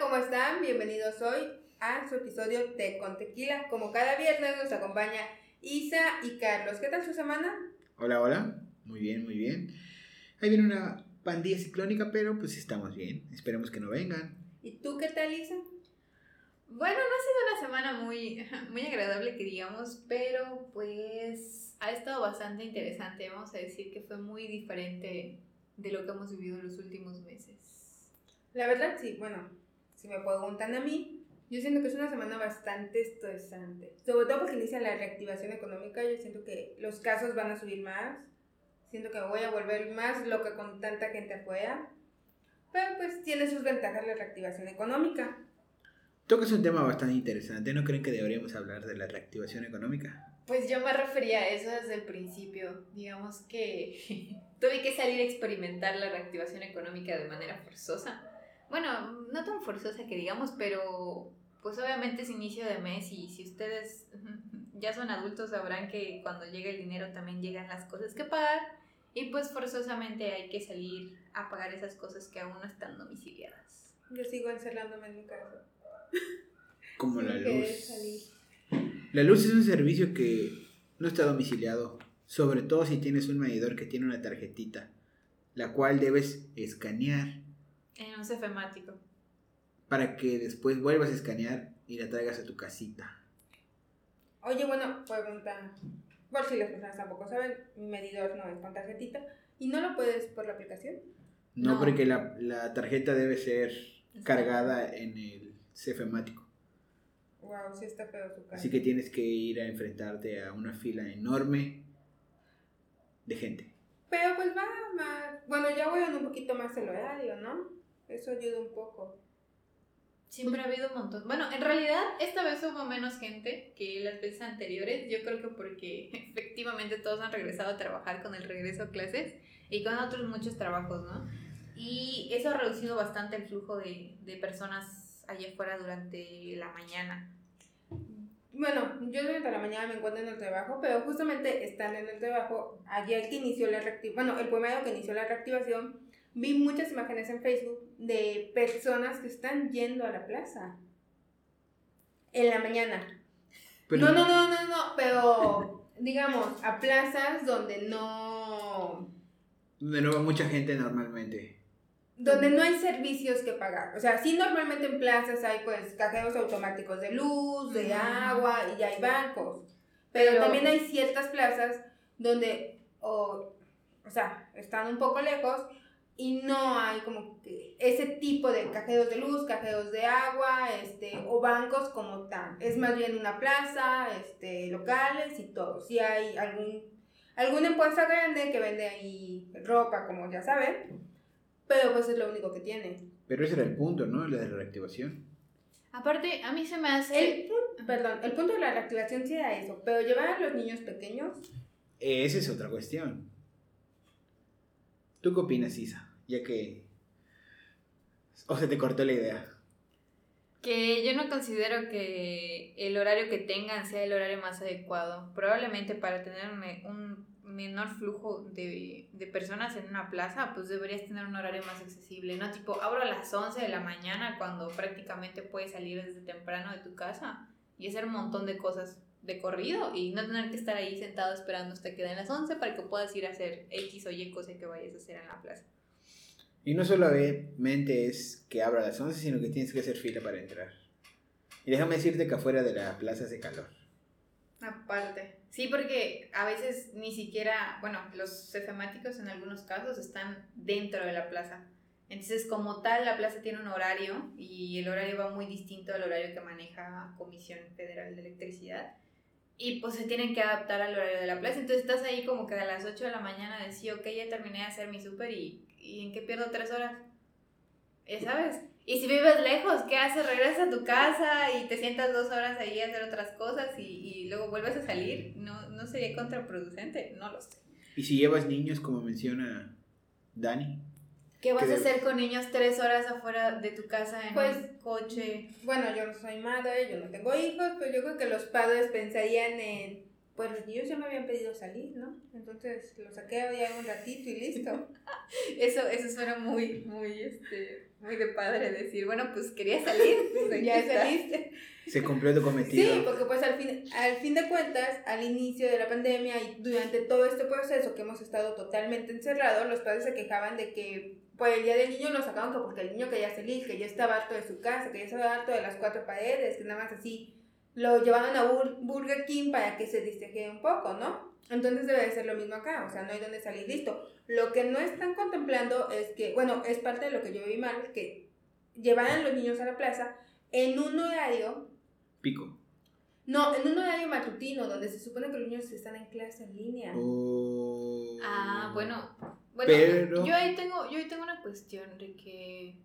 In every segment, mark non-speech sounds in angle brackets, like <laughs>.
¿cómo están? Bienvenidos hoy a su episodio de Con Tequila. Como cada viernes nos acompaña Isa y Carlos. ¿Qué tal su semana? Hola, hola. Muy bien, muy bien. Ahí viene una pandilla ciclónica, pero pues estamos bien. Esperemos que no vengan. ¿Y tú qué tal, Isa? Bueno, no ha sido una semana muy, <laughs> muy agradable que digamos, pero pues ha estado bastante interesante. Vamos a decir que fue muy diferente de lo que hemos vivido en los últimos meses. La verdad, sí, bueno, si me preguntan a mí, yo siento que es una semana bastante estresante. Sobre todo porque inicia la reactivación económica, yo siento que los casos van a subir más. Siento que me voy a volver más loca con tanta gente afuera. Pero pues tiene sus ventajas la reactivación económica. Tocas un tema bastante interesante. ¿No creen que deberíamos hablar de la reactivación económica? Pues yo me refería a eso desde el principio. Digamos que <laughs> tuve que salir a experimentar la reactivación económica de manera forzosa. Bueno, no tan forzosa que digamos, pero pues obviamente es inicio de mes y si ustedes <laughs> ya son adultos sabrán que cuando llega el dinero también llegan las cosas que pagar y pues forzosamente hay que salir a pagar esas cosas que aún no están domiciliadas. Yo sigo encerrándome en mi casa. Como la luz. salir. La luz es un servicio que no está domiciliado, sobre todo si tienes un medidor que tiene una tarjetita, la cual debes escanear En un cefemático. para que después vuelvas a escanear y la traigas a tu casita. Oye, bueno, pregunta. Por si las personas tampoco saben, mi medidor no es con tarjetita. ¿Y no lo puedes por la aplicación? No, No. porque la, la tarjeta debe ser cargada en el cefemático. Wow, sí está feo su casa. Así que tienes que ir a enfrentarte a una fila enorme de gente. Pero pues va más. Bueno, ya voy en un poquito más el horario, ¿no? Eso ayuda un poco. Siempre ha habido un montón. Bueno, en realidad esta vez hubo menos gente que las veces anteriores. Yo creo que porque <laughs> efectivamente todos han regresado a trabajar con el regreso a clases y con otros muchos trabajos, ¿no? Y eso ha reducido bastante el flujo de, de personas allá afuera durante la mañana. Bueno, yo durante la mañana me encuentro en el trabajo, pero justamente estando en el trabajo, ayer que inició la reactivación, bueno, el primero que inició la reactivación, vi muchas imágenes en Facebook de personas que están yendo a la plaza. En la mañana. Pero no, no, no, no, no, pero digamos, a plazas donde no... De nuevo, mucha gente normalmente. Donde no hay servicios que pagar. O sea, sí normalmente en plazas hay pues cajeros automáticos de luz, de agua y ya hay bancos. Pero, Pero- también hay ciertas plazas donde, o, o sea, están un poco lejos y no hay como que ese tipo de cajeros de luz, cajeros de agua, este, o bancos como tal. Es más bien una plaza, este, locales y todo. Si hay algún, alguna empresa grande que vende ahí ropa, como ya saben, pero pues es lo único que tiene. Pero ese era el punto, ¿no? La de la reactivación. Aparte, a mí se me hace... El, perdón, el punto de la reactivación sí era eso, pero llevar a los niños pequeños Esa es otra cuestión. ¿Tú qué opinas, Isa? Ya que... O se te cortó la idea. Que yo no considero que el horario que tengan sea el horario más adecuado. Probablemente para tener un, me- un menor flujo de, de personas en una plaza, pues deberías tener un horario más accesible, ¿no? Tipo, abro a las 11 de la mañana cuando prácticamente puedes salir desde temprano de tu casa y hacer un montón de cosas de corrido y no tener que estar ahí sentado esperando hasta que den las 11 para que puedas ir a hacer X o Y cosa que vayas a hacer en la plaza. Y no solamente es que abra a las 11, sino que tienes que hacer fila para entrar. Y déjame decirte que afuera de la plaza hace calor. Aparte. Sí, porque a veces ni siquiera, bueno, los cefemáticos en algunos casos están dentro de la plaza. Entonces, como tal, la plaza tiene un horario y el horario va muy distinto al horario que maneja Comisión Federal de Electricidad. Y pues se tienen que adaptar al horario de la plaza. Entonces estás ahí como que a las 8 de la mañana decís, ok, ya terminé de hacer mi súper y, y ¿en qué pierdo tres horas? Ya sabes. Y si vives lejos, ¿qué haces? Regresas a tu casa y te sientas dos horas ahí a hacer otras cosas y, y luego vuelves a salir. ¿No, ¿No sería contraproducente? No lo sé. Y si llevas niños, como menciona Dani, ¿Qué vas ¿Qué a hacer con niños tres horas afuera de tu casa en Pues- un coche? Bueno, yo no soy madre, yo no tengo hijos, pero yo creo que los padres pensarían en pues los niños ya me habían pedido salir, ¿no? Entonces lo saqué ya un ratito y listo. <laughs> Eso, eso suena muy, muy, este, muy de padre decir, bueno, pues quería salir, <laughs> pues ya saliste. Se cumplió tu cometido. Sí, porque pues al fin, al fin de cuentas, al inicio de la pandemia y durante todo este proceso que hemos estado totalmente encerrados, los padres se quejaban de que pues el día del niño lo sacaban que porque el niño quería salir, que ya estaba harto de su casa, que ya estaba harto de las cuatro paredes, que nada más así lo llevaban a Burger King para que se distrajera un poco, ¿no? Entonces debe de ser lo mismo acá, o sea, no hay donde salir listo. Lo que no están contemplando es que, bueno, es parte de lo que yo vi mal, que llevaran los niños a la plaza en un horario... Pico. No, en un horario matutino, donde se supone que los niños están en clase en línea. Oh. Ah, bueno. Bueno, yo, ahí tengo, yo ahí tengo una cuestión de que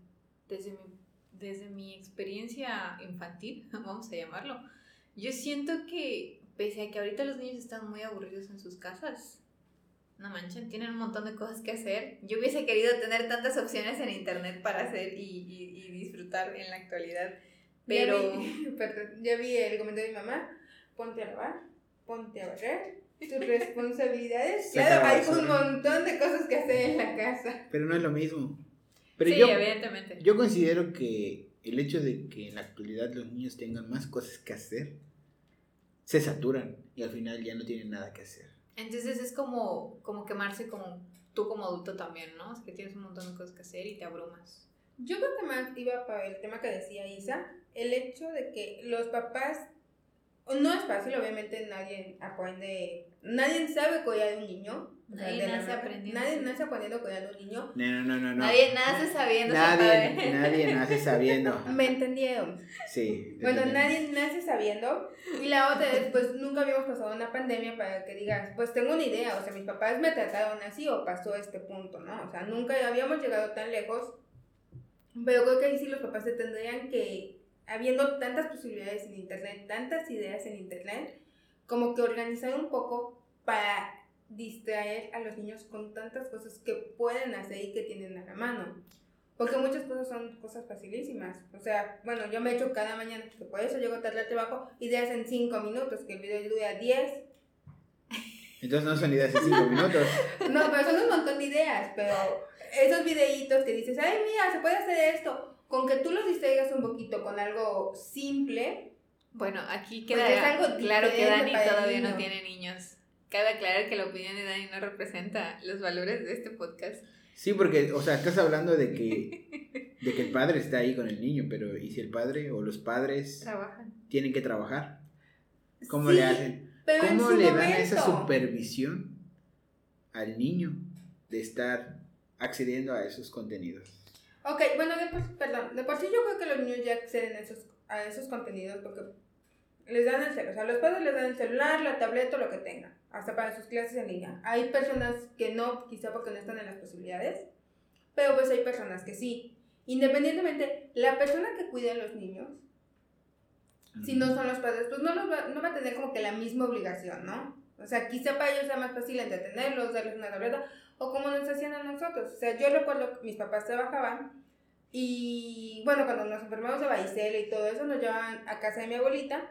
desde mi, desde mi experiencia infantil, <laughs> vamos a llamarlo, yo siento que, pese a que ahorita los niños están muy aburridos en sus casas, no manchen, tienen un montón de cosas que hacer. Yo hubiese querido tener tantas opciones en internet para hacer y, y, disfrutar en la actualidad. Pero. <laughs> Ya vi, el comentario de mi mamá: ponte a lavar, ponte a barrer, tus <laughs> responsabilidades. Claro, hay un montón de cosas que hacer en la casa. Pero no es lo mismo. Pero sí, evidentemente. Yo considero que el hecho de que en la actualidad los niños tengan más cosas que hacer, se saturan y al final ya no tienen nada que hacer. Entonces es como, como quemarse como tú como adulto también, ¿no? Es que tienes un montón de cosas que hacer y te abrumas. Yo creo que más iba para el tema que decía Isa, el hecho de que los papás no es fácil, obviamente nadie aprende, nadie sabe cuidar de un niño. Nadie nace aprendiendo. Nadie nace aprendiendo a cuidar de un niño. No, no, no, no. Nadie nace sabiendo. Nadie, <laughs> nadie nace sabiendo. ¿Me entendieron? Sí. Bueno, nadie nace sabiendo. Y la otra es, pues nunca habíamos pasado una pandemia para que digas, pues tengo una idea, o sea, mis papás me trataron así o pasó este punto, ¿no? O sea, nunca habíamos llegado tan lejos. Pero creo que ahí sí los papás se tendrían que habiendo tantas posibilidades en Internet, tantas ideas en Internet, como que organizar un poco para distraer a los niños con tantas cosas que pueden hacer y que tienen a la mano. Porque muchas cosas son cosas facilísimas. O sea, bueno, yo me he hecho cada mañana, que por eso llego tarde al trabajo, ideas en 5 minutos, que el video dura 10. Entonces no son ideas en 5 minutos. <laughs> no, pero son un montón de ideas, pero esos videitos que dices, ay, mira, se puede hacer esto con que tú los distraigas un poquito con algo simple. Bueno, aquí queda claro que Dani todavía no tiene niños. Cabe aclarar que la opinión de Dani no representa los valores de este podcast. Sí, porque, o sea, estás hablando de que, de que el padre está ahí con el niño, pero ¿y si el padre o los padres trabajan? Tienen que trabajar. ¿Cómo le hacen? ¿Cómo le dan esa supervisión al niño de estar accediendo a esos contenidos? Ok, bueno, de por, perdón, de por sí yo creo que los niños ya acceden a esos, a esos contenidos porque les dan el celular, o sea, los padres les dan el celular, la tableta o lo que tengan, hasta para sus clases en línea. Hay personas que no, quizá porque no están en las posibilidades, pero pues hay personas que sí. Independientemente, la persona que cuida a los niños, si no son los padres, pues no, los va, no va a tener como que la misma obligación, ¿no? O sea, quizá para ellos sea más fácil entretenerlos, darles una tableta, o como nos hacían a nosotros. O sea, yo recuerdo que mis papás trabajaban y bueno, cuando nos enfermamos de varicela y todo eso, nos llevaban a casa de mi abuelita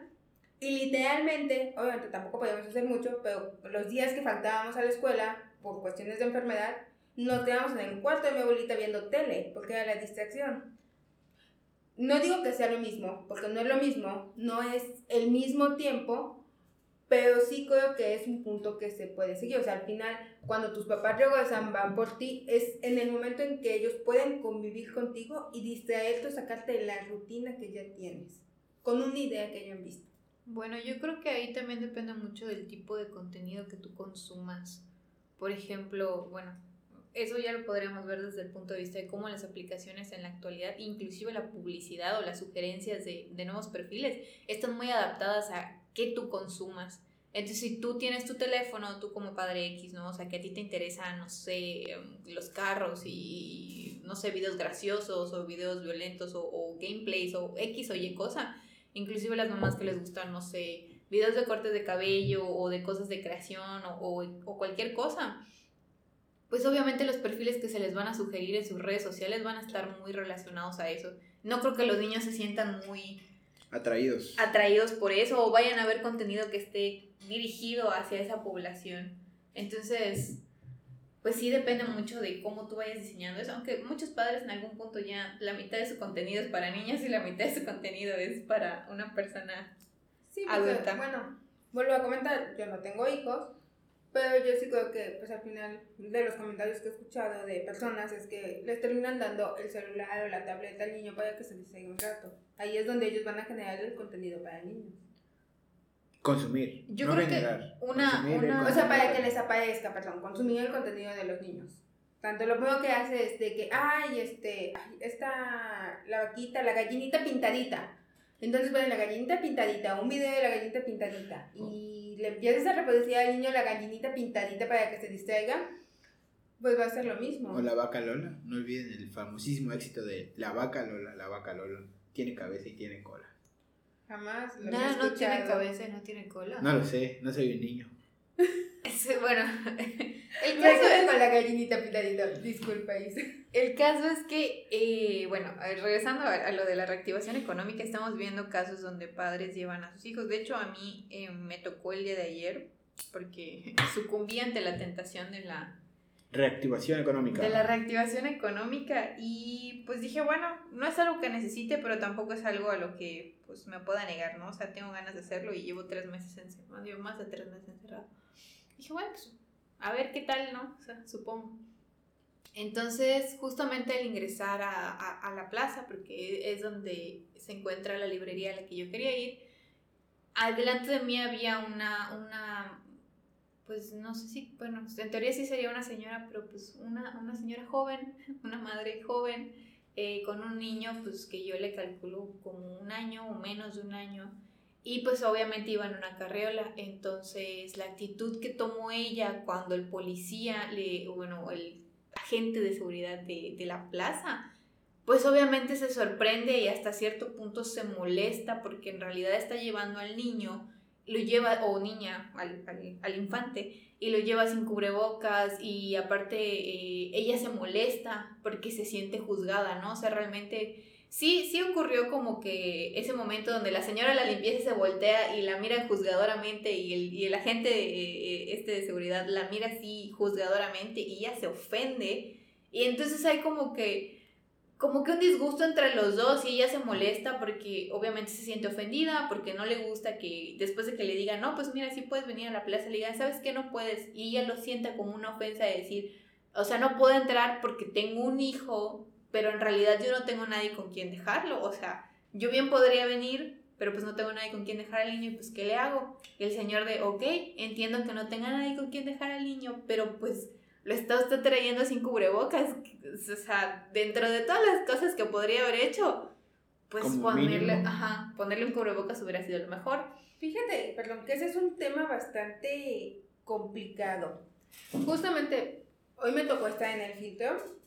y literalmente, obviamente tampoco podíamos hacer mucho, pero los días que faltábamos a la escuela por cuestiones de enfermedad, nos quedábamos en el cuarto de mi abuelita viendo tele, porque era la distracción. No digo que sea lo mismo, porque no es lo mismo, no es el mismo tiempo, pero sí creo que es un punto que se puede seguir. O sea, al final, cuando tus papás regresan, van por ti, es en el momento en que ellos pueden convivir contigo y distraerte o sacarte de la rutina que ya tienes, con una idea que hayan visto. Bueno, yo creo que ahí también depende mucho del tipo de contenido que tú consumas. Por ejemplo, bueno, eso ya lo podríamos ver desde el punto de vista de cómo las aplicaciones en la actualidad, inclusive la publicidad o las sugerencias de, de nuevos perfiles, están muy adaptadas a que tú consumas. Entonces, si tú tienes tu teléfono, tú como padre X, ¿no? O sea, que a ti te interesan, no sé, em, los carros y, no sé, videos graciosos o videos violentos o, gameplays o X o Y cosa. Inclusive las mamás que les gustan, no sé, videos de cortes de cabello o de cosas de creación o, o cualquier cosa. Pues obviamente los perfiles que se les van a sugerir en sus redes sociales van a estar muy relacionados a eso. No creo que los niños se sientan muy atraídos. Atraídos por eso o vayan a ver contenido que esté dirigido hacia esa población. Entonces, pues sí depende mucho de cómo tú vayas diseñando eso, aunque muchos padres en algún punto ya la mitad de su contenido es para niños y la mitad de su contenido es para una persona sí, adulta. Bueno, vuelvo a comentar, yo no tengo hijos, pero yo sí creo que, pues al final de los comentarios que he escuchado de personas es que les terminan dando el celular o la tableta al niño para que se distraiga un rato. Ahí es donde ellos van a generar el contenido para niños. Consumir. Yo creo que una, una o sea, para que les aparezca, perdón, consumir el contenido de los niños. Tanto lo primero que hace es de que, ay, este, esta, la vaquita, la gallinita pintadita. Entonces ponen la gallinita pintadita, un video de la gallinita pintadita. Y le empiezas a reproducir al niño la gallinita pintadita para que se distraiga, pues va a ser lo mismo. O la vaca Lola, no olviden el famosísimo éxito de la vaca Lola, la vaca Lola tiene cabeza y tiene cola. Jamás lo no, no tiene cabeza y no tiene cola. No lo sé, no soy un niño. <laughs> bueno, <laughs> el caso es con la gallinita pintadita, disculpa. El caso es que, eh, bueno, regresando a, lo de la reactivación económica, estamos viendo casos donde padres llevan a sus hijos. De hecho, a mí eh, me tocó el día de ayer porque <laughs> sucumbí ante la tentación de la reactivación económica. De la reactivación económica y pues dije, bueno, no es algo que necesite, pero tampoco es algo a lo que pues me pueda negar, ¿no? O sea, tengo ganas de hacerlo y llevo tres meses encerrado, llevo más de tres meses encerrado. Dije, bueno, pues a ver qué tal, ¿no? O sea, supongo. Entonces, justamente al ingresar a, la plaza, porque es donde se encuentra la librería a la que yo quería ir, adelante de mí había una, una pues no sé si, bueno, en teoría sí sería una señora, pero pues una, una señora joven, <laughs> una madre joven, eh, con un niño, pues que yo le calculo como un año o menos de un año, y pues obviamente iba en una carriola, entonces la actitud que tomó ella cuando el policía, le, bueno, el agente de seguridad de, de la plaza, pues obviamente se sorprende y hasta cierto punto se molesta porque en realidad está llevando al niño, lo lleva, o niña, al, al, al infante, y lo lleva sin cubrebocas y aparte eh, ella se molesta porque se siente juzgada, ¿no? O sea, realmente sí, sí ocurrió como que ese momento donde la señora la limpieza se voltea y la mira juzgadoramente y el, y el agente eh, este de seguridad la mira así juzgadoramente y ella se ofende. Y entonces hay como que como que un disgusto entre los dos y ella se molesta porque obviamente se siente ofendida, porque no le gusta que después de que le digan, no, pues mira, sí puedes venir a la plaza, le digan, ¿sabes qué? No puedes. Y ella lo sienta como una ofensa de decir, o sea, no puedo entrar porque tengo un hijo pero en realidad yo no tengo nadie con quien dejarlo, o sea, yo bien podría venir, pero pues no tengo nadie con quien dejar al niño y pues ¿qué le hago? Y el señor de, ok, entiendo que no tenga nadie con quien dejar al niño, pero pues lo está usted trayendo sin cubrebocas, o sea, dentro de todas las cosas que podría haber hecho, pues ponerle, ajá, ponerle un cubrebocas hubiera sido lo mejor. Fíjate, perdón, que ese es un tema bastante complicado. Justamente hoy me tocó estar en el filtro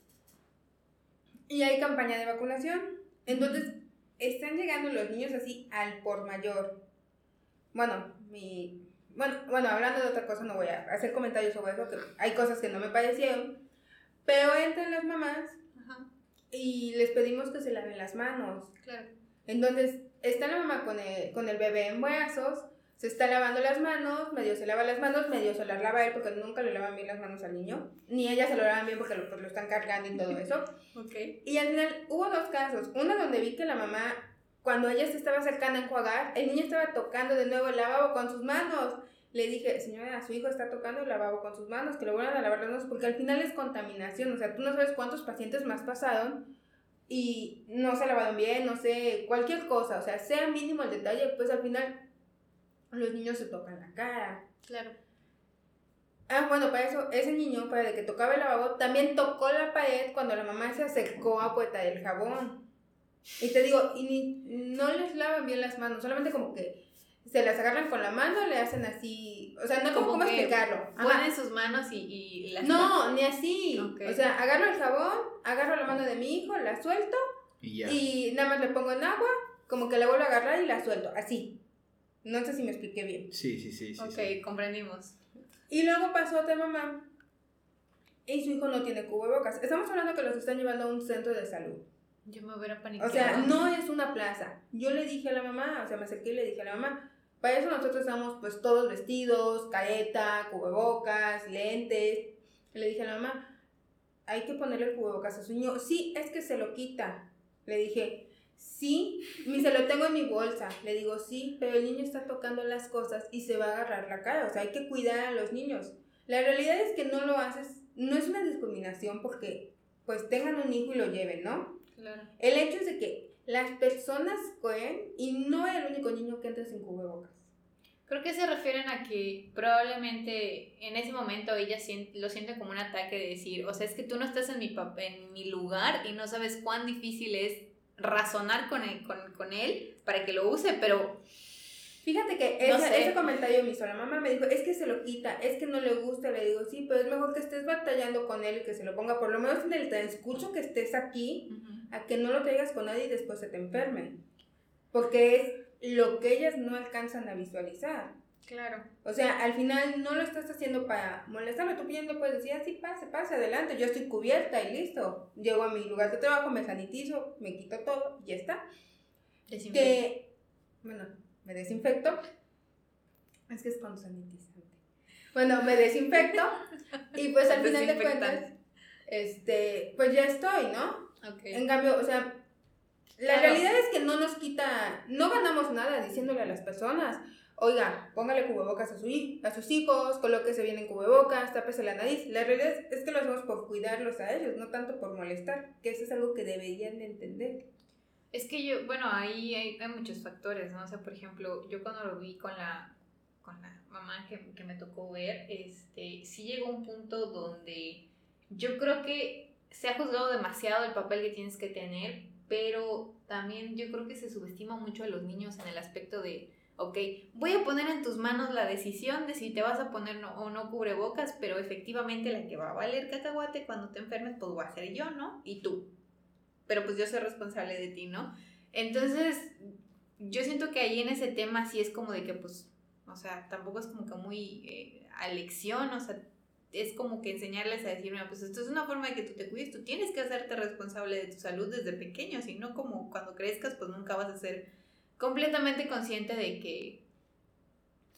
y hay campaña de vacunación. Entonces, están llegando los niños así al por mayor. Bueno, mi... Bueno, bueno, hablando de otra cosa, no voy a hacer comentarios sobre eso, que hay cosas que no me parecieron. Pero entran las mamás y les pedimos que se laven las manos. Claro. Entonces, está la mamá con con el bebé en brazos se está lavando las manos, medio se lava las manos, medio se las lava él porque nunca le lavan bien las manos al niño, ni ella se lo lavan bien porque lo, pues, lo están cargando y todo eso. <laughs> Okay. Y al final hubo dos casos, uno donde vi que la mamá, cuando ella se estaba acercando a enjuagar, el niño estaba tocando de nuevo el lavabo con sus manos. Le dije, señora, su hijo está tocando el lavabo con sus manos, que lo vuelvan a lavar las manos, porque al final es contaminación, o sea, tú no sabes cuántos pacientes más pasaron y no se lavaron bien, no sé, cualquier cosa, o sea, sea mínimo el detalle, pues al final los niños se tocan la cara. Claro. Ah, bueno, para eso, ese niño, para el que tocaba el lavabo, también tocó la pared cuando la mamá se acercó a puerta del jabón. Y te digo, y ni, no les lavan bien las manos, solamente como que se las agarran con la mano, le hacen así, o sea, no como cómo explicarlo. Ponen sus manos y, y las No, ni así. O sea, agarro el jabón, agarro la mano de mi hijo, la suelto y, y nada más le pongo en agua, como que la vuelvo a agarrar y la suelto, así. No sé si me expliqué bien. Sí, sí, sí. sí ok, comprendimos. Y luego pasó otra mamá y su hijo no tiene cubrebocas. Estamos hablando que los están llevando a un centro de salud. Yo me hubiera paniqueado. O sea, no es una plaza. Yo le dije a la mamá, o sea, me acerqué y le dije a la mamá, para eso nosotros estamos pues todos vestidos, careta, cubrebocas, lentes. Y le dije a la mamá, hay que ponerle cubrebocas a su niño. Sí, es que se lo quita. Le dije, sí, mi, se lo tengo en mi bolsa. Le digo, sí, pero el niño está tocando las cosas y se va a agarrar la cara. O sea, hay que cuidar a los niños. La realidad es que no lo haces, no es una discriminación porque pues tengan un hijo y lo lleven, ¿no? Claro. El hecho es de que las personas cohen y no es el único niño que entra sin cubrebocas. Creo que se refieren a que probablemente en ese momento ella lo siente como un ataque de decir, o sea, es que tú no estás en mi, en mi lugar y no sabes cuán difícil es razonar con él, con, con él para que lo use, pero Fíjate que ese, comentario me hizo la mamá, me dijo, es que se lo quita, es que no le gusta, le digo, sí, pero es mejor que estés batallando con él y que se lo ponga por lo menos en el transcurso que estés aquí, a que no lo traigas con nadie y después se te enferme. Porque es lo que ellas no alcanzan a visualizar. Claro. O sea, al final no lo estás haciendo para molestarme, tú pidiendo puedes decir, así pase, pase, adelante, yo estoy cubierta y listo. Llego a mi lugar de trabajo, me sanitizo, me quito todo y ya está. Que, bueno, me desinfecto. Es que es con sanitizante. Bueno, me desinfecto y pues al final de cuentas, este, pues ya estoy, ¿no? En cambio, o sea, la realidad es que no nos quita, no ganamos nada diciéndole a las personas, oiga, póngale cubrebocas a, su, a sus hijos, colóquese bien en cubrebocas, tápese la nariz. La realidad es que lo hacemos por cuidarlos a ellos, no tanto por molestar, que eso es algo que deberían de entender. Es que yo, bueno, ahí hay, hay, muchos factores, ¿no? O sea, por ejemplo, yo cuando lo vi con la, con la mamá que, que me tocó ver, este, sí llegó un punto donde yo creo que se ha juzgado demasiado el papel que tienes que tener, pero también yo creo que se subestima mucho a los niños en el aspecto de, ok, voy a poner en tus manos la decisión de si te vas a poner o no cubrebocas, pero efectivamente la que va a valer cacahuate cuando te enfermes, pues va a ser yo, ¿no? Y tú pero pues yo soy responsable de ti, ¿no? Entonces, yo siento que ahí en ese tema sí es como de que, pues, o sea, tampoco es como que muy eh, a lección, o sea, es como que enseñarles a decir, mira, pues esto es una forma de que tú te cuides, tú tienes que hacerte responsable de tu salud desde pequeño, si no como cuando crezcas, pues nunca vas a ser completamente consciente de que,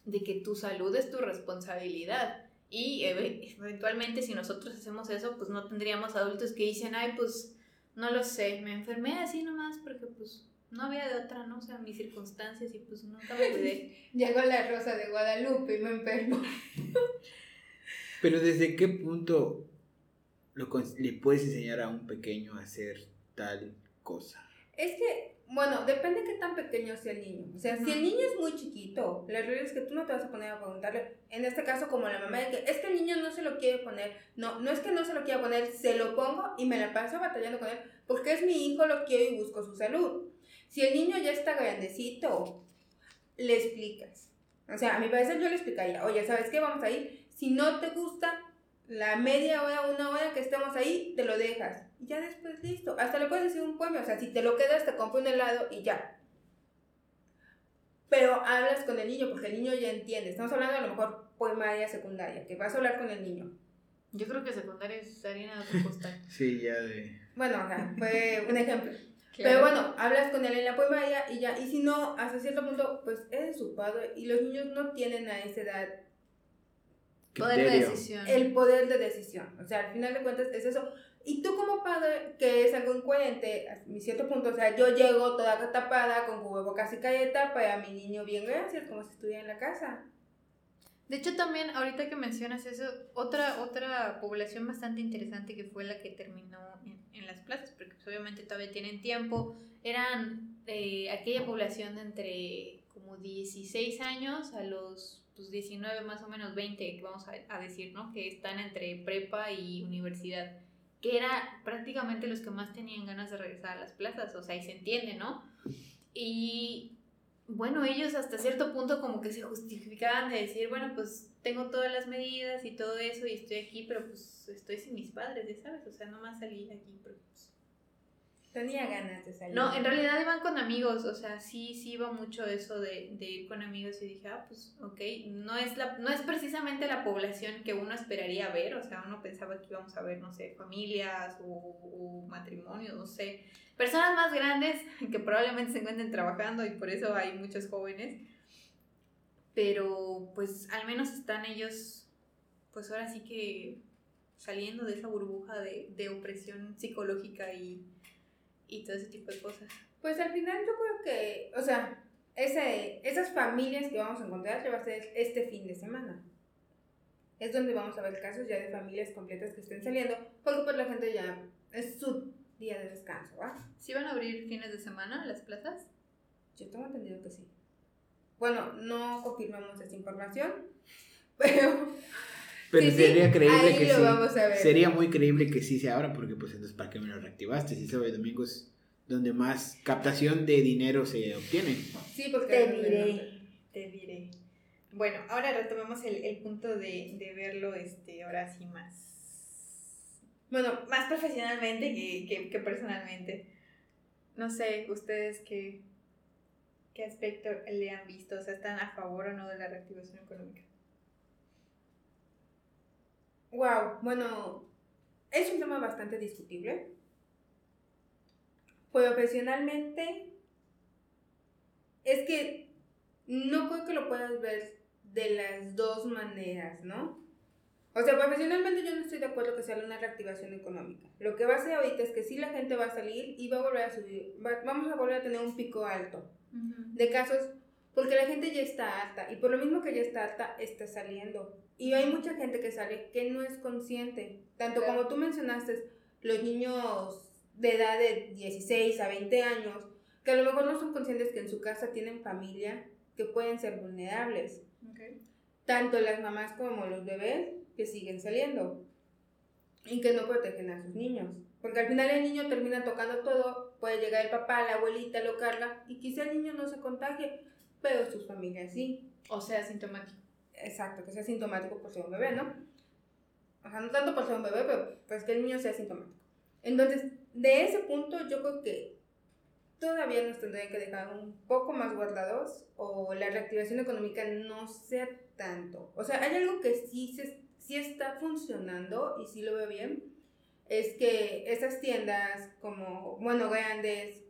de que tu salud es tu responsabilidad. Y eventualmente si nosotros hacemos eso, pues no tendríamos adultos que dicen, ay, pues no lo sé, me enfermé así nomás porque pues no había de otra, ¿no? O sea, mis circunstancias y pues nunca me. Llegó <laughs> la rosa de Guadalupe y me enfermo. <laughs> Pero ¿desde qué punto lo, le puedes enseñar a un pequeño a hacer tal cosa? Es que bueno, depende de qué tan pequeño sea el niño. O sea, si el niño es muy chiquito, la realidad es que tú no te vas a poner a preguntarle, en este caso como la mamá, de que es que el niño no se lo quiere poner. No, no es que no se lo quiera poner, se lo pongo y me la paso batallando con él, porque es mi hijo, lo quiero y busco su salud. Si el niño ya está grandecito, le explicas. O sea, a mi parecer yo le explicaría, oye, ¿sabes qué? Vamos a ir. Si no te gusta, la media hora, una hora que estemos ahí, te lo dejas. Y ya después listo. Hasta le puedes decir un poema. O sea, si te lo quedas, te compro un helado y ya. Pero hablas con el niño porque el niño ya entiende. Estamos hablando a lo mejor poemaria secundaria, que vas a hablar con el niño. Yo creo que secundaria es harina de costal. <laughs> sí, ya de. Bueno, o sea, fue un ejemplo. <laughs> Pero bueno, hablas con él en la poemaria y ya. Y si no, hasta cierto punto, pues eres su padre. Y los niños no tienen a esa edad Poder de decisión. El poder de decisión. O sea, al final de cuentas es eso. Y tú como padre, que es algo incoherente, a mi cierto punto, o sea, yo llego toda tapada, con cubrebocas y cayeta, para mi niño bien gracias, como si estuviera en la casa. De hecho, también, ahorita que mencionas eso, otra, otra población bastante interesante que fue la que terminó en, en las plazas, porque pues, obviamente todavía tienen tiempo, eran eh, aquella población de entre como 16 años a los 19 pues, más o menos 20, vamos a, decir, ¿no? Que están entre prepa y universidad, que era prácticamente los que más tenían ganas de regresar a las plazas, o sea, y se entiende, ¿no? Y bueno, ellos hasta cierto punto como que se justificaban de decir, bueno, pues tengo todas las medidas y todo eso y estoy aquí, pero pues estoy sin mis padres, ya sabes, o sea, nomás salí aquí, pero pues Tenía ganas de salir. No, en realidad iban con amigos, o sea, sí, sí iba mucho eso de, de, ir con amigos y dije, ah, pues, ok, no es, la, no es precisamente la población que uno esperaría ver, o sea, uno pensaba que íbamos a ver, no sé, familias o, matrimonios, no sé, personas más grandes <laughs> que probablemente se encuentren trabajando y por eso hay muchos jóvenes. Pero pues al menos están ellos, pues ahora sí que saliendo de esa burbuja de, de opresión psicológica y, y todo ese tipo de cosas. Pues al final yo creo que, o sea, ese, esas familias que vamos a encontrar va a ser este fin de semana. Es donde vamos a ver casos ya de familias completas que estén saliendo, porque pues la gente ya es su día de descanso, ¿va? ¿Sí van a abrir fines de semana las plazas? Yo tengo entendido que sí. Bueno, no confirmamos esa información, <laughs> pero... Pero sería creíble que sí. Sería muy creíble que sí se abra, porque pues entonces, ¿para qué me lo reactivaste? Si sábado y domingo es donde más captación de dinero se obtiene. Sí, porque... Te diré, te diré. Bueno, ahora retomemos el, el punto de, de verlo, este, ahora sí más bueno, más profesionalmente que, que, personalmente. No sé, ustedes qué, qué aspecto le han visto, o sea, ¿están a favor o no de la reactivación económica? Wow, bueno, es un tema bastante discutible. Profesionalmente, es que no creo que lo puedas ver de las dos maneras, ¿no? O sea, profesionalmente yo no estoy de acuerdo que sea una reactivación económica. Lo que va a ser ahorita es que sí la gente va a salir y va a volver a subir, vamos a volver a tener un pico alto de casos porque la gente ya está alta y por lo mismo que ya está alta está saliendo. Y hay mucha gente que sale que no es consciente. Tanto como tú mencionaste, los niños de edad de 16 a 20 años, que a lo mejor no son conscientes que en su casa tienen familia que pueden ser vulnerables. Tanto las mamás como los bebés que siguen saliendo y que no protegen a sus niños. Porque al final el niño termina tocando todo, puede llegar el papá, la abuelita, lo carga y quizá el niño no se contagie, pero sus familias sí. O sea, sintomático. Exacto, que sea sintomático por ser un bebé, ¿no? O sea, no tanto por ser un bebé, pero pues que el niño sea sintomático. Entonces, de ese punto yo creo que todavía nos tendrían que dejar un poco más guardados o la reactivación económica no sea tanto. O sea, hay algo que sí se si está funcionando y si lo veo bien, es que esas tiendas como, bueno, grandes,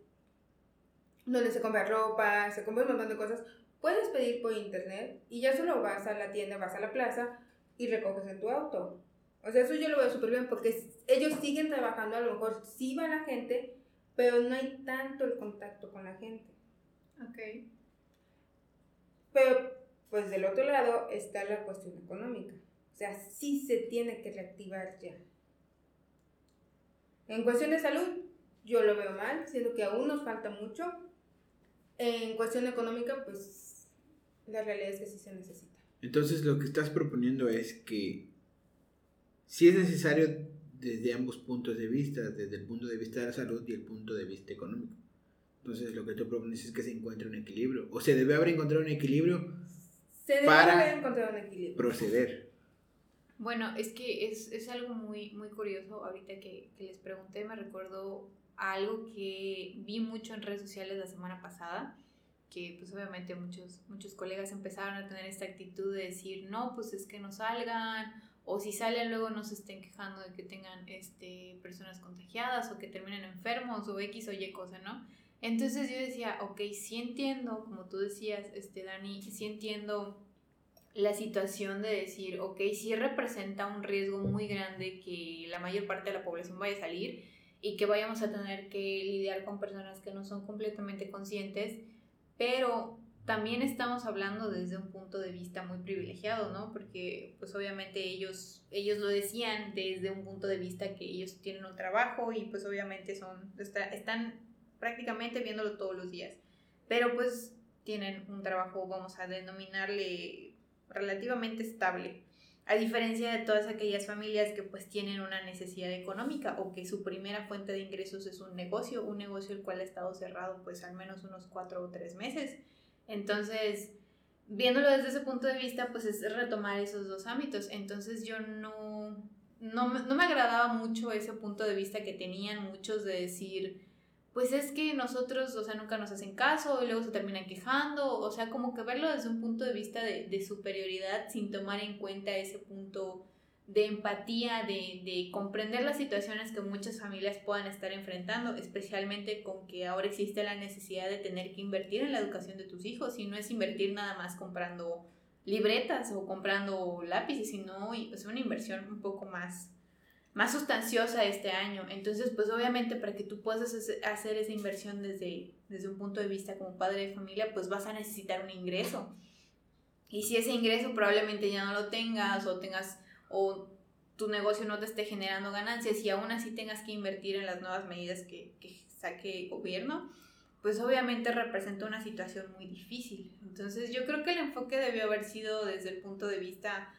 donde se compra ropa, se compra un montón de cosas, puedes pedir por internet y ya solo vas a la tienda, vas a la plaza y recoges en tu auto. O sea, eso yo lo veo súper bien porque ellos siguen trabajando, a lo mejor sí va la gente, pero no hay tanto el contacto con la gente. Ok. Pero, pues del otro lado está la cuestión económica. O sea, sí se tiene que reactivar ya. En cuestión de salud, yo lo veo mal, siendo que aún nos falta mucho. En cuestión económica, pues la realidad es que sí se necesita. Entonces lo que estás proponiendo es que si es necesario desde ambos puntos de vista, desde el punto de vista de la salud y el punto de vista económico. Entonces lo que tú propones es que se encuentre un equilibrio, o se debe haber encontrado un equilibrio se debe haber encontrado un equilibrio. proceder. Bueno, es que es, es algo muy, muy curioso. Ahorita que, que, les pregunté, me recuerdo algo que vi mucho en redes sociales la semana pasada, que pues obviamente muchos, muchos colegas empezaron a tener esta actitud de decir, no, pues es que no salgan, o si salen luego no se estén quejando de que tengan este, personas contagiadas o que terminen enfermos o X o Y cosa, ¿no? Entonces yo decía, ok, sí entiendo, como tú decías, este, Dani, sí entiendo la situación de decir, ok, sí representa un riesgo muy grande que la mayor parte de la población vaya a salir y que vayamos a tener que lidiar con personas que no son completamente conscientes, pero también estamos hablando desde un punto de vista muy privilegiado, ¿no? Porque pues obviamente ellos, ellos lo decían desde un punto de vista que ellos tienen un trabajo y pues obviamente son, están prácticamente viéndolo todos los días, pero pues tienen un trabajo, vamos a denominarle relativamente estable, a diferencia de todas aquellas familias que pues tienen una necesidad económica o que su primera fuente de ingresos es un negocio, un negocio el cual ha estado cerrado pues al menos unos cuatro o tres meses. Entonces, viéndolo desde ese punto de vista, pues es retomar esos dos ámbitos. Entonces yo no, no, no me agradaba mucho ese punto de vista que tenían muchos de decir, pues es que nosotros, o sea, nunca nos hacen caso y luego se terminan quejando, o sea, como que verlo desde un punto de vista de, superioridad sin tomar en cuenta ese punto de empatía, de, de, comprender las situaciones que muchas familias puedan estar enfrentando, especialmente con que ahora existe la necesidad de tener que invertir en la educación de tus hijos y no es invertir nada más comprando libretas o comprando lápices, sino es una inversión un poco más, más sustanciosa este año. Entonces, pues obviamente para que tú puedas hacer esa inversión desde, desde un punto de vista como padre de familia, pues vas a necesitar un ingreso. Y si ese ingreso probablemente ya no lo tengas o tengas o tu negocio no te esté generando ganancias y aún así tengas que invertir en las nuevas medidas que, que saque el gobierno, pues obviamente representa una situación muy difícil. Entonces yo creo que el enfoque debió haber sido desde el punto de vista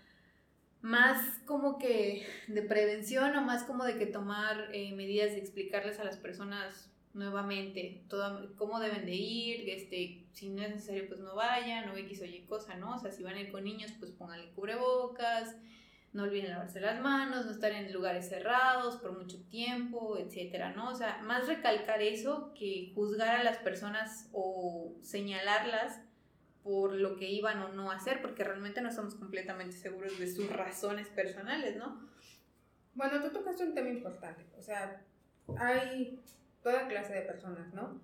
más como que de prevención o más como de que tomar eh, medidas de explicarles a las personas nuevamente todo, cómo deben de ir, este, si no es necesario pues no vayan, no X o Y cosa, ¿no? O sea, si van a ir con niños pues pónganle cubrebocas, no olviden lavarse las manos, no estar en lugares cerrados por mucho tiempo, etcétera, ¿no? O sea, más recalcar eso que juzgar a las personas o señalarlas por lo que iban o no a hacer, porque realmente no estamos completamente seguros de sus razones personales, ¿no? Bueno, tú tocaste un tema importante, o sea, hay toda clase de personas, ¿no?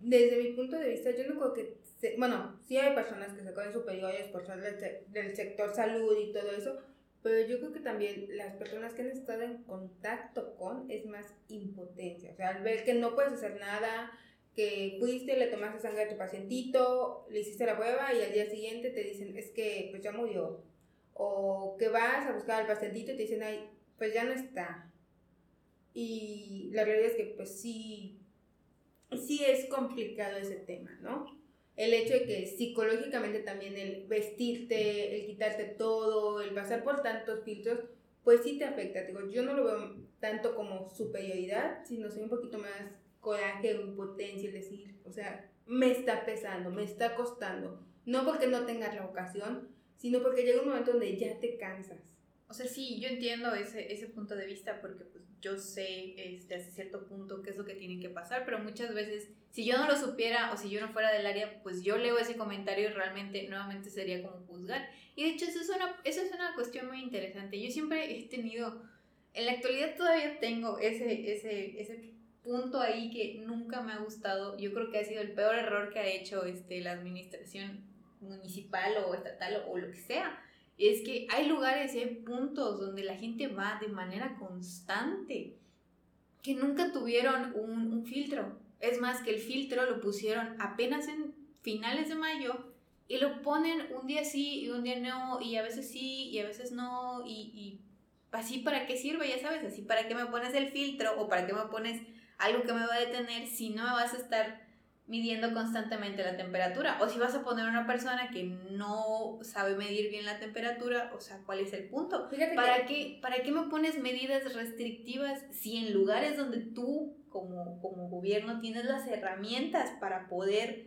Desde mi punto de vista, yo no creo que, bueno, sí hay personas que se creen superiores por ser del, del sector salud y todo eso, pero yo creo que también las personas que han estado en contacto con es más impotencia. O sea, al ver que no puedes hacer nada, que fuiste, le tomaste sangre a tu pacientito, le hiciste la prueba y al día siguiente te dicen, es que pues ya murió. O que vas a buscar al pacientito y te dicen, ay, pues ya no está. Y la realidad es que pues sí, sí es complicado ese tema, ¿no? el hecho de que psicológicamente también el vestirte, el quitarte todo, el pasar por tantos filtros, pues sí te afecta. Digo, yo no lo veo tanto como superioridad, sino soy un poquito más coraje o impotencia, el decir, o sea, me está pesando, me está costando. No porque no tengas la ocasión, sino porque llega un momento donde ya te cansas. O sea, sí, yo entiendo ese, ese punto de vista porque pues, yo sé este, hasta cierto punto qué es lo que tiene que pasar, pero muchas veces, si yo no lo supiera o si yo no fuera del área, pues yo leo ese comentario y realmente nuevamente sería como juzgar. Y de hecho, eso es una, eso es una cuestión muy interesante. Yo siempre he tenido, en la actualidad todavía tengo ese, ese, ese punto ahí que nunca me ha gustado. Yo creo que ha sido el peor error que ha hecho este, la administración municipal o estatal o, o lo que sea es que hay lugares y hay puntos donde la gente va de manera constante, que nunca tuvieron un, filtro. Es más, que el filtro lo pusieron apenas en finales de mayo y lo ponen un día sí y un día no, y a veces sí y a veces no, y, y así para qué sirve, ya sabes, así para qué me pones el filtro o para qué me pones algo que me va a detener si no me vas a estar midiendo constantemente la temperatura. O si vas a poner a una persona que no sabe medir bien la temperatura, o sea, ¿cuál es el punto? ¿Para, qué, ¿Para qué me pones medidas restrictivas si en lugares donde tú como, como gobierno tienes las herramientas para poder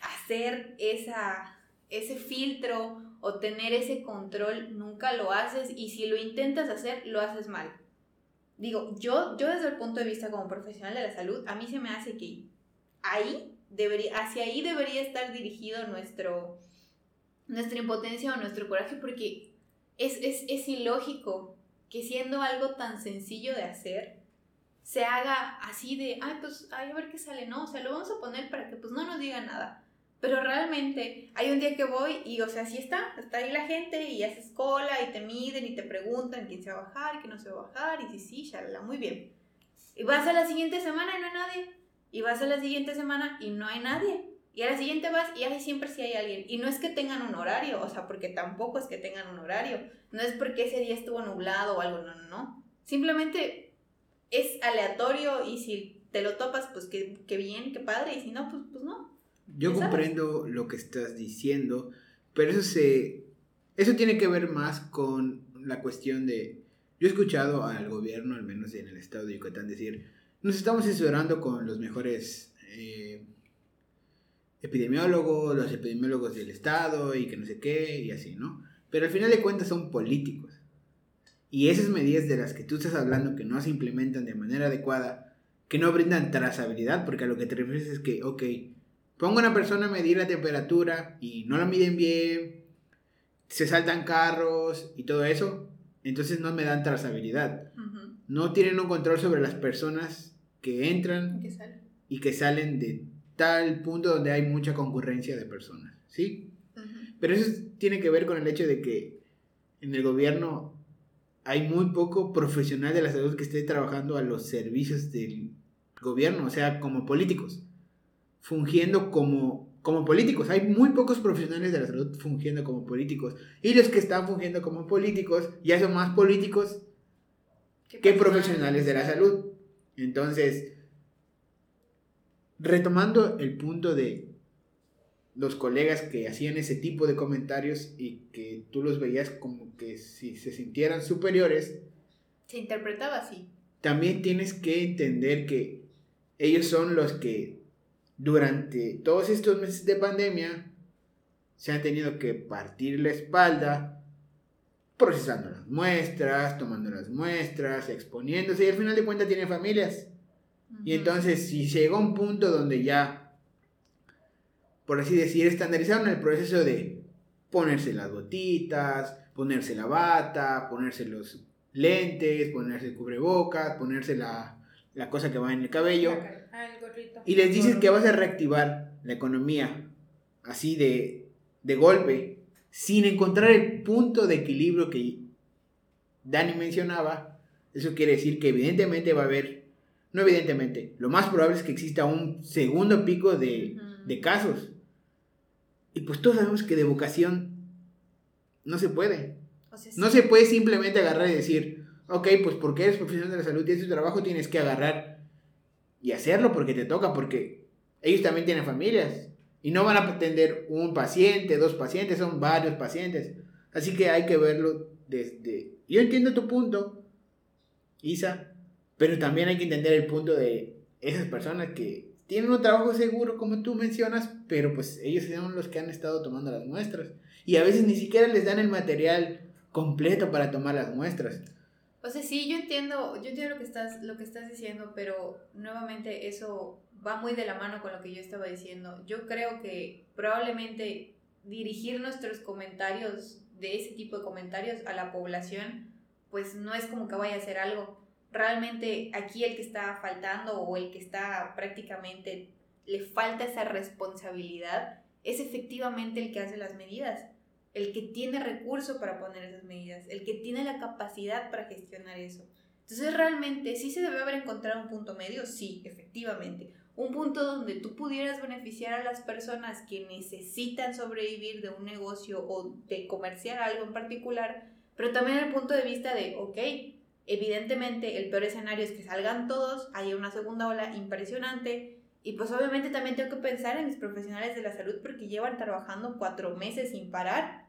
hacer esa, ese filtro o tener ese control, nunca lo haces y si lo intentas hacer, lo haces mal? Digo, yo, yo desde el punto de vista como profesional de la salud, a mí se me hace que ahí debería, hacia ahí debería estar dirigido nuestro, nuestra impotencia o nuestro coraje, porque es, es, ilógico que siendo algo tan sencillo de hacer, se haga así de, ay, pues, ay, a ver qué sale, ¿no? O sea, lo vamos a poner para que pues no nos diga nada. Pero realmente hay un día que voy y, o sea, sí está, está ahí la gente y haces cola y te miden y te preguntan quién se va a bajar, quién no se va a bajar y sí, sí, shalala, muy bien. Y vas a la siguiente semana y no hay nadie y vas a la siguiente semana y no hay nadie. Y a la siguiente vas y ahí siempre sí hay alguien. Y no es que tengan un horario, o sea, porque tampoco es que tengan un horario. No es porque ese día estuvo nublado o algo, no, no, no. Simplemente es aleatorio y si te lo topas, pues qué, bien, qué padre. Y si no, pues, pues no. Yo comprendo lo que estás diciendo, pero eso se... Eso tiene que ver más con la cuestión de... Yo he escuchado al gobierno, al menos en el estado de Yucatán, decir, nos estamos asesorando con los mejores eh, epidemiólogos, los epidemiólogos del Estado y que no sé qué y así, ¿no? Pero al final de cuentas son políticos. Y esas medidas de las que tú estás hablando que no se implementan de manera adecuada, que no brindan trazabilidad, porque a lo que te refieres es que, ok, pongo a una persona a medir la temperatura y no la miden bien, se saltan carros y todo eso, entonces no me dan trazabilidad. No tienen un control sobre las personas que entran y que salen de tal punto donde hay mucha concurrencia de personas, ¿sí? Pero eso es- tiene que ver con el hecho de que en el gobierno hay muy poco profesional de la salud que esté trabajando a los servicios del gobierno, o sea, como políticos, fungiendo como, como políticos. Hay muy pocos profesionales de la salud fungiendo como políticos. Y los que están fungiendo como políticos ya son más políticos ¿Qué que profesionales de la salud. Entonces, retomando el punto de los colegas que hacían ese tipo de comentarios y que tú los veías como que si se sintieran superiores, Se interpretaba así. también tienes que entender que ellos son los que durante todos estos meses de pandemia se han tenido que partir la espalda procesando las muestras, tomando las muestras, exponiéndose y al final de cuentas tienen familias. Y entonces si llegó un punto donde ya, por así decir, estandarizaron el proceso de ponerse las botitas, ponerse la bata, ponerse los lentes, ponerse el cubrebocas, ponerse la, la cosa que va en el cabello, Ah, el gorrito. y les dices que vas a reactivar la economía así de, de golpe, sin encontrar el punto de equilibrio que Dani mencionaba, eso quiere decir que evidentemente va a haber, no evidentemente, lo más probable es que exista un segundo pico de, de casos. Y pues todos sabemos que de vocación no se puede. O sea, No se puede simplemente agarrar y decir, ok, pues porque eres profesional de la salud y es tu trabajo, tienes que agarrar y hacerlo porque te toca, porque ellos también tienen familias y no van a atender un paciente, dos pacientes, son varios pacientes. Así que hay que verlo desde... Yo entiendo tu punto, Isa, pero también hay que entender el punto de esas personas que tienen un trabajo seguro, como tú mencionas, pero pues ellos son los que han estado tomando las muestras. Y a veces ni siquiera les dan el material completo para tomar las muestras. O sea, sí, yo entiendo, yo entiendo lo que estás, lo que estás diciendo, pero nuevamente eso va muy de la mano con lo que yo estaba diciendo. Yo creo que probablemente dirigir nuestros comentarios de ese tipo de comentarios a la población, pues no es como que vaya a hacer algo. Realmente aquí el que está faltando o el que está prácticamente le falta esa responsabilidad es efectivamente el que hace las medidas el que tiene recurso para poner esas medidas, el que tiene la capacidad para gestionar eso. Entonces realmente sí se debe haber encontrado un punto medio, sí, efectivamente. Un punto donde tú pudieras beneficiar a las personas que necesitan sobrevivir de un negocio o de comerciar algo en particular, pero también el punto de vista de, ok, evidentemente el peor escenario es que salgan todos, haya una segunda ola impresionante, y pues obviamente también tengo que pensar en mis profesionales de la salud porque llevan trabajando cuatro meses sin parar.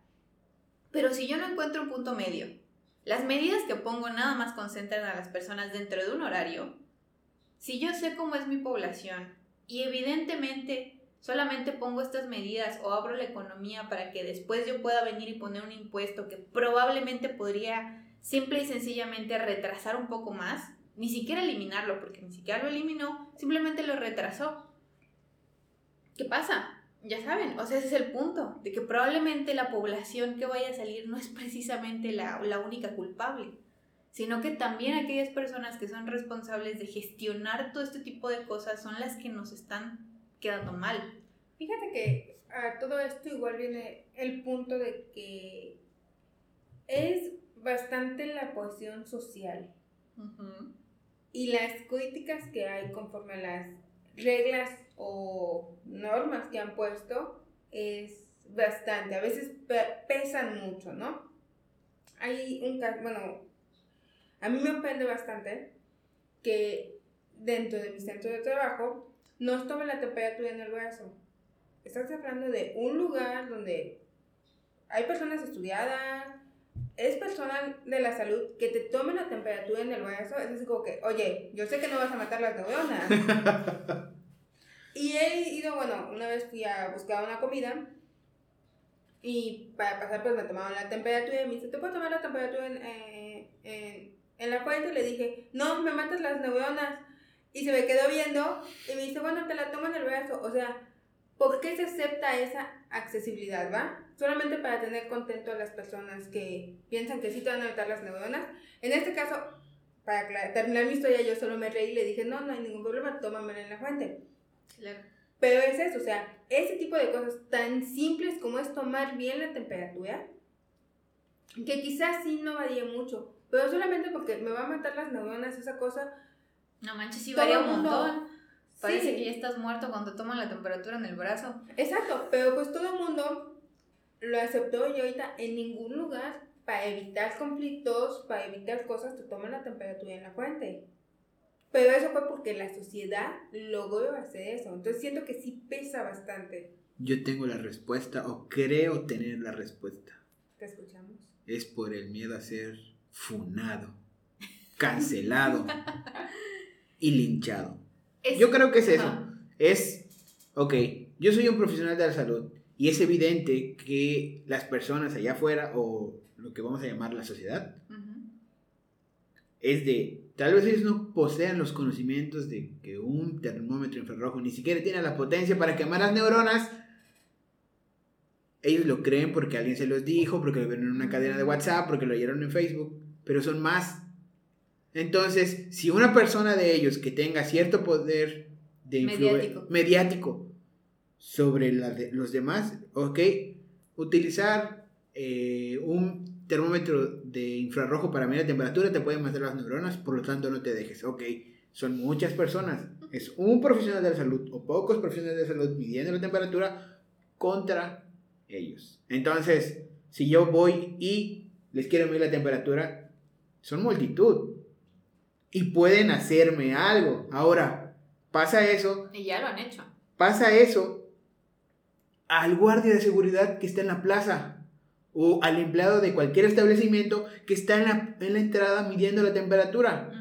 Pero si yo no encuentro un punto medio, las medidas que pongo nada más concentran a las personas dentro de un horario, si yo sé cómo es mi población y evidentemente solamente pongo estas medidas o abro la economía para que después yo pueda venir y poner un impuesto que probablemente podría simple y sencillamente retrasar un poco más, ni siquiera eliminarlo, porque ni siquiera lo eliminó, simplemente lo retrasó. ¿Qué pasa? Ya saben, o sea, ese es el punto, de que probablemente la población que vaya a salir no es precisamente la, la única culpable, sino que también aquellas personas que son responsables de gestionar todo este tipo de cosas son las que nos están quedando mal. Fíjate que a todo esto igual viene el punto de que es bastante la cuestión social y las críticas que hay conforme a las reglas o normas que han puesto es bastante. A veces pe- pesan mucho, ¿no? Hay un caso, bueno, a mí me ofende bastante que dentro de mi centro de trabajo nos tomen la temperatura en el brazo. Estás hablando de un lugar donde hay personas estudiadas, es personal de la salud que te tomen la temperatura en el brazo, es así como que, oye, yo sé que no vas a matar las neuronas. <laughs> y he ido, bueno, una vez fui a buscar una comida y para pasar pues me tomaron la temperatura y me dice, ¿te puedo tomar la temperatura en, eh, en, en la fuente? Y le dije, no, me matas las neuronas. Y se me quedó viendo y me dice, bueno, te la tomo en el brazo. O sea, ¿por qué se acepta esa accesibilidad, va? Solamente para tener contento a las personas que piensan que sí te van a meter las neuronas. En este caso, para terminar mi historia, yo solo me reí y le dije, no, no hay ningún problema, tómamela en la fuente. Claro. Pero es eso, o sea, ese tipo de cosas tan simples como es tomar bien la temperatura, que quizás sí no varíe mucho, pero solamente porque me va a matar las neuronas, esa cosa. No manches, sí varía un montón. Parece que ya estás muerto cuando toman la temperatura en el brazo. Exacto, pero pues todo el mundo lo aceptó y ahorita en ningún lugar, para evitar conflictos, para evitar cosas, te toman la temperatura en la fuente. Pero eso fue porque la sociedad logró hacer eso. Entonces siento que sí pesa bastante. Yo tengo la respuesta o creo tener la respuesta. Te escuchamos. Es por el miedo a ser funado, cancelado y linchado. yo creo que es eso. Es, ok, yo soy un profesional de la salud y es evidente que las personas allá afuera o lo que vamos a llamar la sociedad es de, tal vez ellos no posean los conocimientos de que un termómetro infrarrojo ni siquiera tiene la potencia para quemar las neuronas. Ellos lo creen porque alguien se los dijo, porque lo vieron en una cadena de WhatsApp, porque lo oyeron en Facebook, pero son más. Entonces, si una persona de ellos que tenga cierto poder de mediático. mediático sobre los demás, ok, utilizar eh, un termómetro de infrarrojo para medir la temperatura te puede matar las neuronas, por lo tanto no te dejes. Ok, son muchas personas. Es un profesional de la salud o pocos profesionales de la salud midiendo la temperatura contra ellos. Entonces, si yo voy y les quiero medir la temperatura, son multitud. Y pueden hacerme algo. Ahora, pasa eso. Y ya lo han hecho. Pasa eso al guardia de seguridad que está en la plaza o al empleado de cualquier establecimiento que está en la, en la entrada midiendo la temperatura.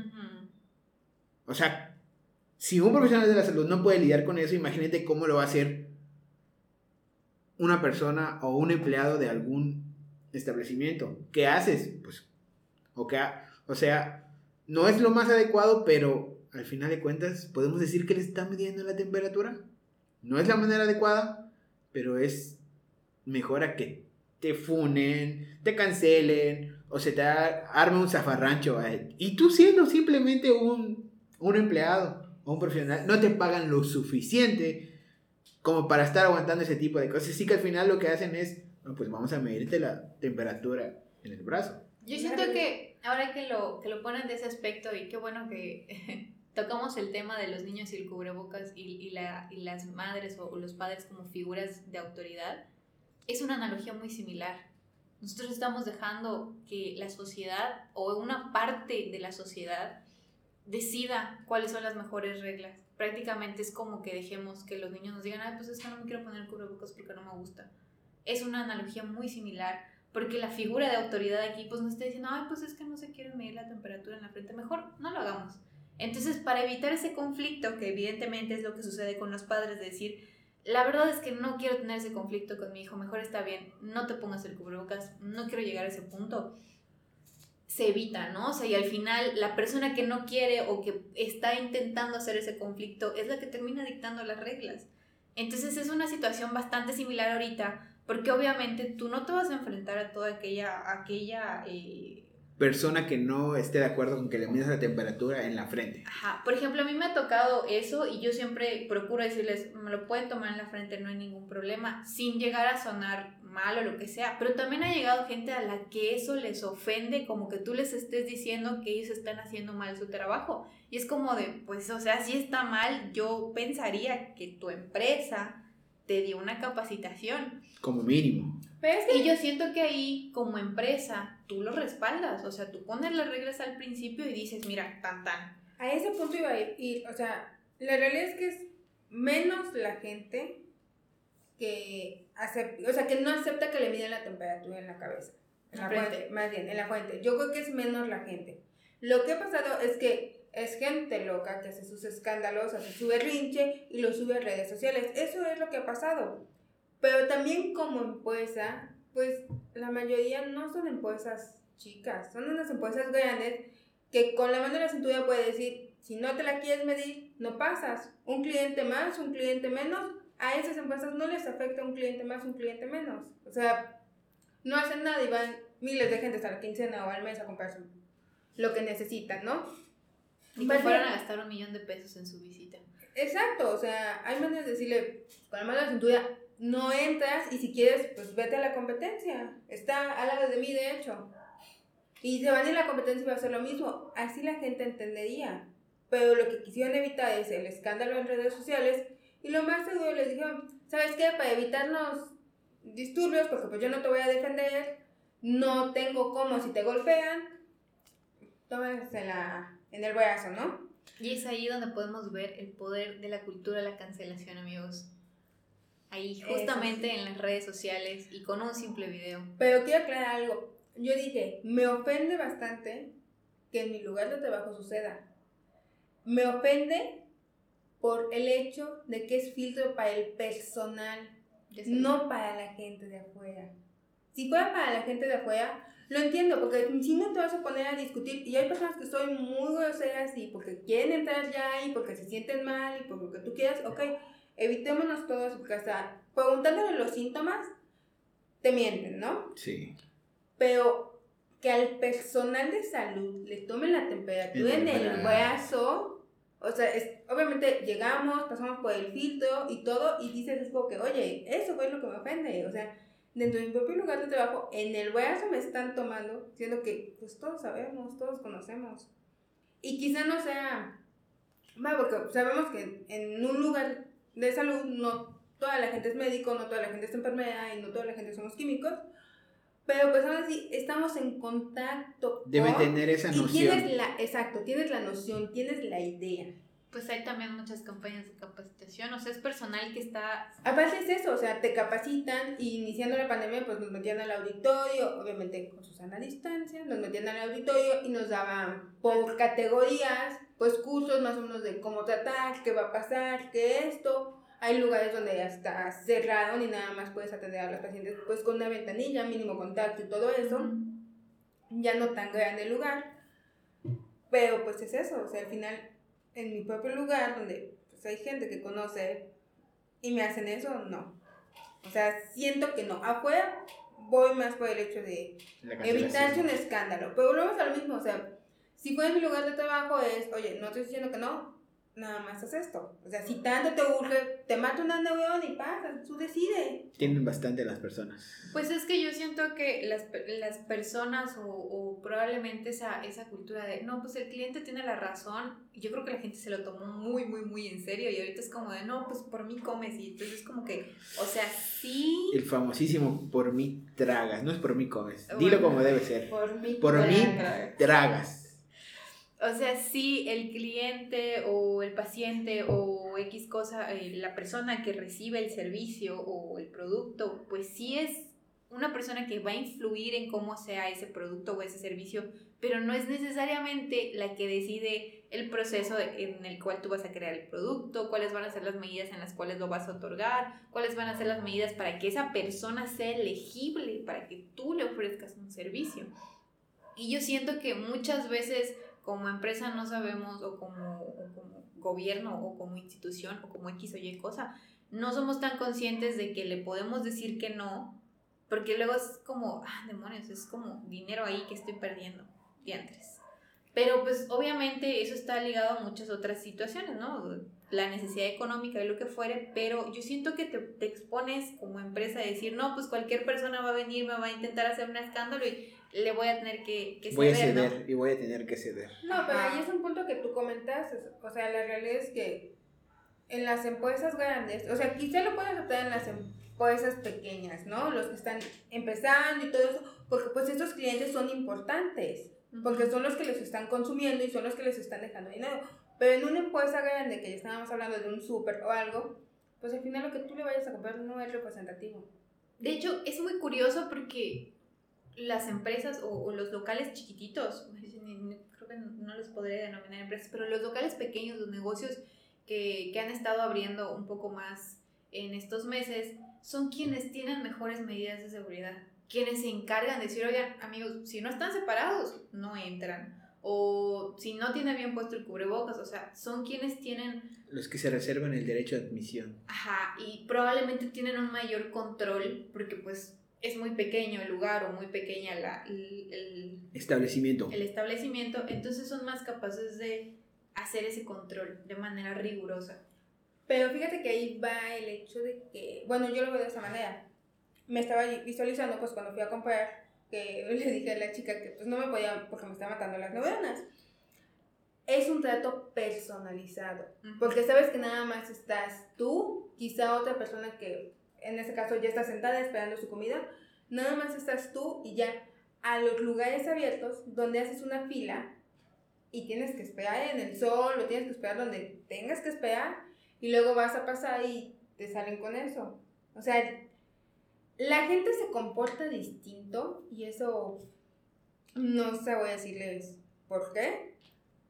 O sea, si un profesional de la salud no puede lidiar con eso, imagínate cómo lo va a hacer una persona o un empleado de algún establecimiento. ¿Qué haces? Pues, o, o sea, no es lo más adecuado, pero al final de cuentas, podemos decir que le está midiendo la temperatura. No es la manera adecuada, pero es mejor a que te funen, te cancelen o se te arme un zafarrancho. Y tú siendo simplemente un, un empleado o un profesional, no te pagan lo suficiente como para estar aguantando ese tipo de cosas. Así que al final lo que hacen es, pues vamos a medirte la temperatura en el brazo. Yo siento que ahora que lo, que lo ponen de ese aspecto y qué bueno que <laughs> tocamos el tema de los niños y el cubrebocas y, y, la, y las madres o, los padres como figuras de autoridad, es una analogía muy similar. Nosotros estamos dejando que la sociedad o una parte de la sociedad decida cuáles son las mejores reglas. Prácticamente es como que dejemos que los niños nos digan, ay, pues es que no me quiero poner cubrebocas porque no me gusta. Es una analogía muy similar porque la figura de autoridad aquí pues nos está diciendo, ay, pues es que no se quiere medir la temperatura en la frente, mejor no lo hagamos. Entonces, para evitar ese conflicto, que evidentemente es lo que sucede con los padres, de decir, la verdad es que no quiero tener ese conflicto con mi hijo, mejor está bien, no te pongas el cubrebocas, no quiero llegar a ese punto. Se evita, ¿no? O sea, y al final la persona que no quiere o que está intentando hacer ese conflicto es la que termina dictando las reglas. Entonces es una situación bastante similar ahorita, porque obviamente tú no te vas a enfrentar a toda aquella, aquella eh, persona que no esté de acuerdo con que le midas la temperatura en la frente. Ajá, por ejemplo, a mí me ha tocado eso y yo siempre procuro decirles, me lo pueden tomar en la frente, no hay ningún problema, sin llegar a sonar mal o lo que sea, pero también ha llegado gente a la que eso les ofende, como que tú les estés diciendo que ellos están haciendo mal su trabajo. Y es como de, pues, o sea, si está mal, yo pensaría que tu empresa te dio una capacitación. Como mínimo. Y yo siento que ahí, como empresa, tú lo respaldas. O sea, tú pones las reglas al principio y dices, mira, tan tan. A ese punto iba a ir. O sea, la realidad es que es menos la gente que acepta, o sea, que no acepta que le miden la temperatura en la cabeza. En la, fuente, más bien, en la fuente. Yo creo que es menos la gente. Lo que ha pasado es que es gente loca que hace sus escándalos, hace su berrinche y lo sube a redes sociales. Eso es lo que ha pasado. Pero también como empresa, pues la mayoría no son empresas chicas, son unas empresas grandes que con la mano en la cintura puede decir, si no te la quieres medir, no pasas. Un cliente más, un cliente menos, a esas empresas no les afecta un cliente más, un cliente menos. O sea, no hacen nada y van miles de gente a la quincena o al mes a comprar lo que necesitan, ¿no? Y que fueron a gastar un millón de pesos en su visita. Exacto, o sea, hay maneras de decirle, con la mano de la cintura, no entras y si quieres, pues vete a la competencia. Está al lado de mí, de hecho. Y se van a ir a la competencia y va a hacer lo mismo. Así la gente entendería. Pero lo que quisieron evitar es el escándalo en redes sociales. Y lo más seguro les dijeron, ¿sabes qué? Para evitarnos disturbios, porque pues yo no te voy a defender, no tengo cómo si te golpean, tómensela en el brazo, ¿no? Y es ahí donde podemos ver el poder de la cultura de la cancelación, amigos. Ahí, justamente en las redes sociales y con un simple video. Pero quiero aclarar algo. Yo dije, me ofende bastante que en mi lugar de trabajo suceda. Me ofende por el hecho de que es filtro para el personal, no para la gente de afuera. Si fuera para la gente de afuera, lo entiendo, porque si no te vas a poner a discutir, y hay personas que son muy groseras y porque quieren entrar ya y porque se sienten mal y por lo que tú quieras, ok, evitémonos todo porque hasta preguntándole los síntomas, te mienten, ¿no? Sí. Pero que al personal de salud le tomen la temperatura en el brazo, o sea, es, obviamente llegamos, pasamos por el filtro y todo, y dices es como que, oye, eso fue lo que me ofende, o sea, dentro de mi propio lugar de trabajo, en el brazo me están tomando, siendo que pues todos sabemos, todos conocemos. Y quizá no sea, bueno, porque sabemos que en un lugar de salud no toda la gente es médico, no toda la gente es enfermera y no toda la gente somos químicos, pero pues aún así estamos en contacto. Debe tener esa noción. Y tienes la, exacto, tienes la noción, tienes la idea pues hay también muchas campañas de capacitación, o sea, es personal que está... Aparte es eso, o sea, te capacitan y iniciando la pandemia pues nos metían al auditorio, obviamente con Susana a distancia, nos metían al auditorio y nos daban por categorías, pues cursos más o menos de cómo tratar, qué va a pasar, qué esto. Hay lugares donde ya está cerrado y nada más puedes atender a los pacientes pues con una ventanilla, mínimo contacto y todo eso. Ya no tan grande el lugar. Pero pues es eso, o sea, al final en mi propio lugar, donde pues, hay gente que conoce y me hacen eso, no. O sea, siento que no. Afuera voy más por el hecho de evitarse un escándalo. Pero volvemos a lo mismo, o sea, si fuera en mi lugar de trabajo es, oye, no estoy diciendo que no, nada más haz esto. O sea, si tanto te urge, te mata una neurona y pasa, tú decide. Tienen bastante las personas. Pues es que yo siento que las, las personas o, o, probablemente esa, esa cultura de, no, pues el cliente tiene la razón, yo creo que la gente se lo tomó muy, muy, muy en serio y ahorita es como de, no, pues por mí comes y entonces es como que, o sea, sí. El famosísimo por mí tragas, no es por mí comes, dilo como debe ser. Por mí, por mí tragas. O sea, si el cliente o el paciente o X cosa, eh, la persona que recibe el servicio o el producto, pues sí es una persona que va a influir en cómo sea ese producto o ese servicio, pero no es necesariamente la que decide el proceso en el cual tú vas a crear el producto, cuáles van a ser las medidas en las cuales lo vas a otorgar, cuáles van a ser las medidas para que esa persona sea elegible, para que tú le ofrezcas un servicio. Y yo siento que muchas veces como empresa no sabemos o como, como gobierno o como institución o como X o Y cosa, no somos tan conscientes de que le podemos decir que no, porque luego es como, ah, demonios, es como dinero ahí que estoy perdiendo, diantres. Pero pues obviamente eso está ligado a muchas otras situaciones, ¿no? La necesidad económica y lo que fuere, pero yo siento que te, te expones como empresa a decir, no, pues cualquier persona va a venir, me va a intentar hacer un escándalo y le voy a tener que, que ceder. Voy a ceder y voy a tener que ceder. No, pero ahí es un punto que tú comentas, o sea, la realidad es que en las empresas grandes, o sea, quizá lo puedes aceptar en las empresas pequeñas, ¿no? Los que están empezando y todo eso, porque pues estos clientes son importantes, porque son los que les están consumiendo y son los que les están dejando dinero. Pero en una empresa grande, que ya estábamos hablando de un súper o algo, pues al final lo que tú le vayas a comprar no es representativo. De hecho, es muy curioso porque las empresas o, los locales chiquititos, <laughs> creo que no los podría denominar empresas, pero los locales pequeños, los negocios que, que han estado abriendo un poco más en estos meses, son quienes tienen mejores medidas de seguridad, quienes se encargan de decir, oigan, amigos, si no están separados, no entran. o si no tiene bien puesto el cubrebocas, o sea, son quienes tienen... Los que se reservan el derecho de admisión. Ajá, y probablemente tienen un mayor control porque pues es muy pequeño el lugar o muy pequeña la, el, el, Establecimiento. el establecimiento, entonces son más capaces de hacer ese control de manera rigurosa. Pero fíjate que ahí va el hecho de que, bueno, yo lo veo de esa manera. Me estaba visualizando, pues cuando fui a comprar, que <laughs> le dije a la chica que pues no me podía, porque me estaba matando las neuronas. Es un trato personalizado, porque sabes que nada más estás tú, quizá otra persona que en este caso ya está sentada esperando su comida, nada más estás tú y ya a los lugares abiertos donde haces una fila y tienes que esperar en el sol o tienes que esperar donde tengas que esperar y luego vas a pasar y te salen con eso. O sea, la gente se comporta distinto y eso no sé voy a decirles por qué,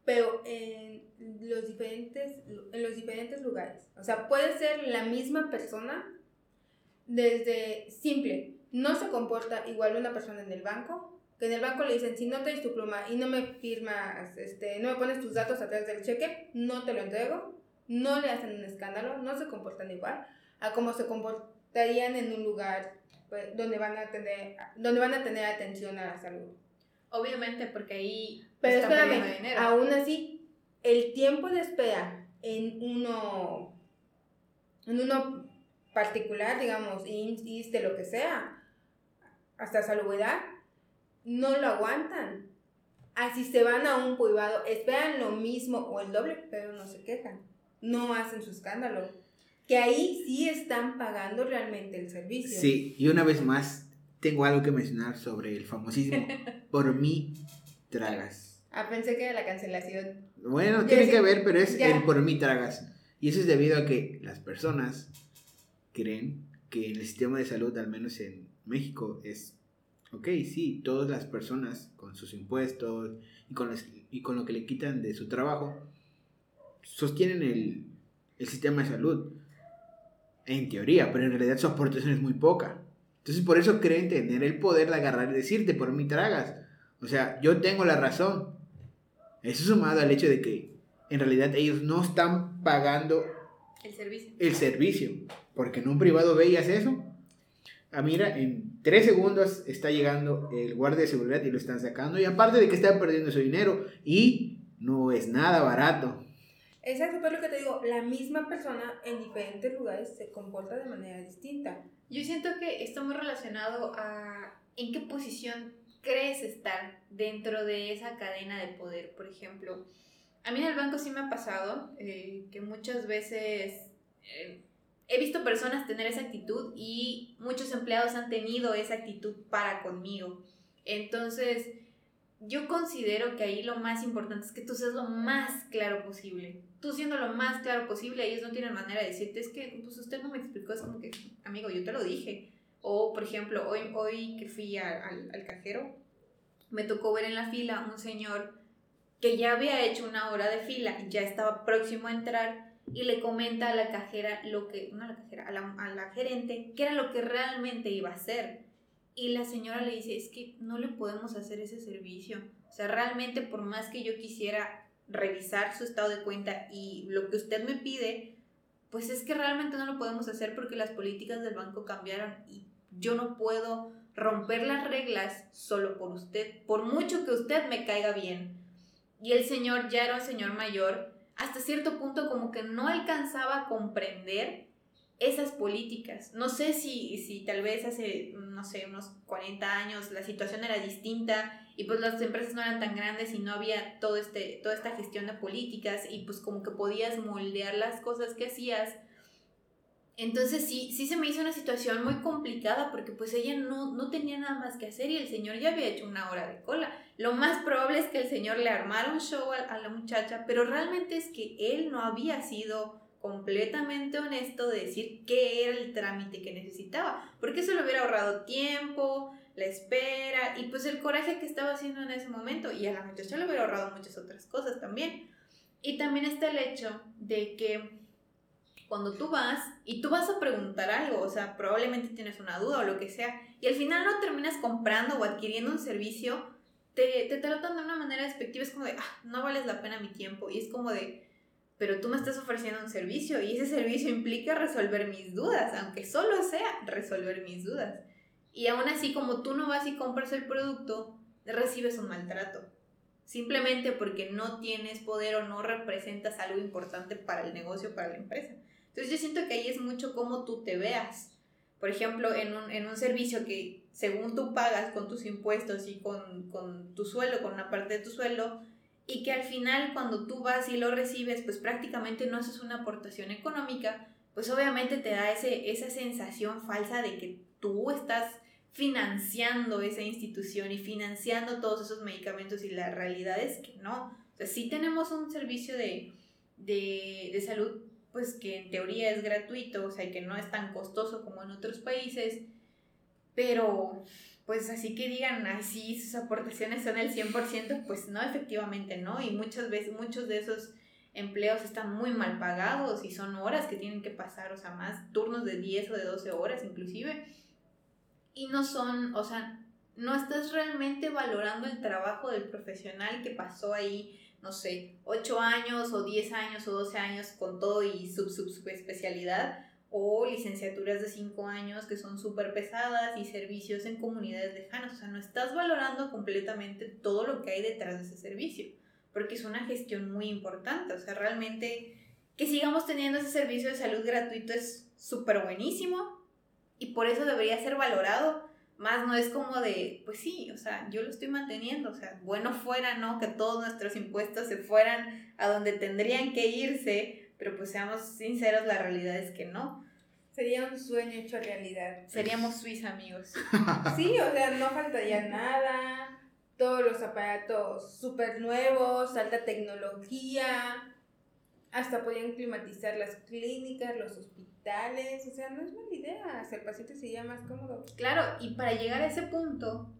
pero en los diferentes, en los diferentes lugares. O sea, puede ser la misma persona desde simple, no se comporta igual una persona en el banco, que en el banco le dicen, si no traes tu pluma y no me firmas, este, no me pones tus datos atrás del cheque, no te lo entrego, no le hacen un escándalo, no se comportan igual a como se comportarían en un lugar pues, donde, van a tener, donde van a tener atención a la salud. Obviamente, porque ahí Pero espérame, dinero. aún así, el tiempo de espera en uno, en uno particular, digamos, IMSS, lo que sea, hasta salubridad, no lo aguantan. Así se van a un privado, esperan lo mismo o el doble, pero no se quejan. No hacen su escándalo. Que ahí sí están pagando realmente el servicio. Sí, y una vez más tengo algo que mencionar sobre el famosísimo <laughs> por mí tragas. Ah, pensé que era la cancelación. Bueno, Ya tiene sé, que ver, pero es ya. el por mí tragas. Y eso es debido a que las personas creen que el sistema de salud, al menos en México, es, ok, sí, todas las personas con sus impuestos y con, los- y con lo que le quitan de su trabajo, sostienen el, el sistema de salud. En teoría, pero en realidad su aportación es muy poca. Entonces por eso creen tener el poder de agarrar y decirte, por mí tragas. O sea, yo tengo la razón. Eso sumado al hecho de que en realidad ellos no están pagando El servicio. el servicio. Porque en un privado veías eso. Ah, mira, en tres segundos está llegando el guardia de seguridad y lo están sacando. Y aparte de que están perdiendo su dinero y no es nada barato. Exacto, pero lo que te digo, la misma persona en diferentes lugares se comporta de manera distinta. Yo siento que está muy relacionado a en qué posición crees estar dentro de esa cadena de poder. Por ejemplo, a mí en el banco sí me ha pasado eh, que muchas veces eh, he visto personas tener esa actitud y muchos empleados han tenido esa actitud para conmigo. Entonces, yo considero que ahí lo más importante es que tú seas lo más claro posible. Tú siendo lo más claro posible, ellos no tienen manera de decirte, es que pues usted no me explicó, es como que, amigo, yo te lo dije. O, por ejemplo, hoy, hoy que fui al, al cajero, me tocó ver en la fila un señor que ya había hecho una hora de fila ya estaba próximo a entrar y le comenta a la cajera lo que, no a la cajera, a la, a la gerente, qué era lo que realmente iba a hacer. Y la señora le dice, es que no le podemos hacer ese servicio. O sea, realmente por más que yo quisiera revisar su estado de cuenta y lo que usted me pide, pues es que realmente no lo podemos hacer porque las políticas del banco cambiaron y yo no puedo romper las reglas solo por usted, por mucho que usted me caiga bien. Y el señor ya era un señor mayor, hasta cierto punto como que no alcanzaba a comprender esas políticas. No sé si, si tal vez hace, no sé, unos 40 años la situación era distinta y pues las empresas no eran tan grandes y no había todo este, toda esta gestión de políticas y pues como que podías moldear las cosas que hacías. Entonces sí, sí se me hizo una situación muy complicada porque pues ella no, no tenía nada más que hacer y el señor ya había hecho una hora de cola. Lo más probable es que el señor le armara un show a, a la muchacha, pero realmente es que él no había sido completamente honesto de decir qué era el trámite que necesitaba, porque eso le hubiera ahorrado tiempo, la espera y pues el coraje que estaba haciendo en ese momento y a la muchacha le hubiera ahorrado muchas otras cosas también. Y también está el hecho de que cuando tú vas y tú vas a preguntar algo, o sea, probablemente tienes una duda o lo que sea, y al final no terminas comprando o adquiriendo un servicio, te, te tratan de una manera despectiva, es como de, ah, no vales la pena mi tiempo. Y es como de, pero tú me estás ofreciendo un servicio y ese servicio implica resolver mis dudas, aunque solo sea resolver mis dudas. Y aún así, como tú no vas y compras el producto, recibes un maltrato. Simplemente porque no tienes poder o no representas algo importante para el negocio, para la empresa. Entonces yo siento que ahí es mucho cómo tú te veas. Por ejemplo, en un, en un servicio que según tú pagas con tus impuestos y con, con tu sueldo, con una parte de tu sueldo, y que al final cuando tú vas y lo recibes, pues prácticamente no haces una aportación económica, pues obviamente te da ese, esa sensación falsa de que tú estás financiando esa institución y financiando todos esos medicamentos y la realidad es que no. O sea, sí tenemos un servicio de, de, de salud pues que en teoría es gratuito, o sea, que no es tan costoso como en otros países, pero pues así que digan, ay, sus aportaciones son el 100%, pues no, efectivamente no, y muchas veces, muchos de esos empleos están muy mal pagados y son horas que tienen que pasar, o sea, más turnos de 10 o de 12 horas inclusive, y no son, o sea, no estás realmente valorando el trabajo del profesional que pasó ahí, no sé, 8 años o 10 años o 12 años con todo y sub, sub, sub especialidad o licenciaturas de 5 años que son súper pesadas y servicios en comunidades lejanas. O sea, no estás valorando completamente todo lo que hay detrás de ese servicio, porque es una gestión muy importante. O sea, realmente que sigamos teniendo ese servicio de salud gratuito es súper buenísimo y por eso debería ser valorado. Más no es como de, pues sí, o sea, yo lo estoy manteniendo, o sea, bueno fuera, ¿no? Que todos nuestros impuestos se fueran a donde tendrían que irse, pero pues seamos sinceros, la realidad es que no. Sería un sueño hecho realidad. Seríamos Suiza, amigos. <laughs> Sí, o sea, no faltaría nada. Todos los aparatos súper nuevos, alta tecnología. Hasta podían climatizar las clínicas, los hospitales. O sea, no es mala idea. Hasta el paciente sería más cómodo. Claro, y para llegar a ese punto,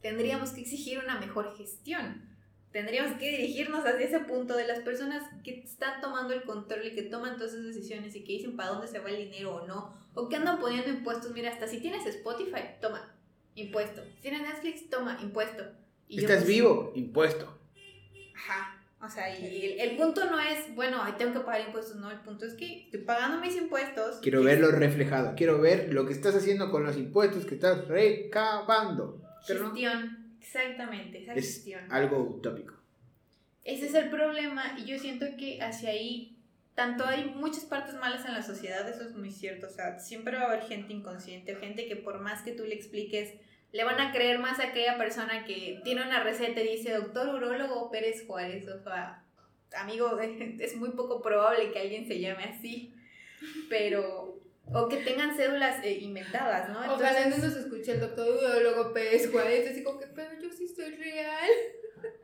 tendríamos que exigir una mejor gestión tendríamos que dirigirnos hacia ese punto de las personas que están tomando el control y que toman todas esas decisiones y que dicen para dónde se va el dinero o no, o que andan poniendo impuestos. Mira, hasta si tienes Spotify, toma, impuesto. Si tienes Netflix, toma, impuesto. Y Estás pues, vivo, impuesto. Ajá. O sea, y el, punto no es, bueno, tengo que pagar impuestos, no, el punto es que estoy pagando mis impuestos. Quiero verlo reflejado, quiero ver lo que estás haciendo con los impuestos que estás recabando. Gestión. Exactamente, esa es algo utópico. Ese es el problema y yo siento que hacia ahí, tanto hay muchas partes malas en la sociedad, eso es muy cierto, o sea, siempre va a haber gente inconsciente o gente que por más que tú le expliques, le van a creer más a aquella persona que tiene una receta y dice, doctor urólogo Pérez Juárez, o sea, amigo, <laughs> es muy poco probable que alguien se llame así, pero o que tengan cédulas eh, inventadas, ¿no? Entonces, Ojalá no nos escuche el doctor Udólogo Pérez Juárez, así como que, pero yo sí soy real.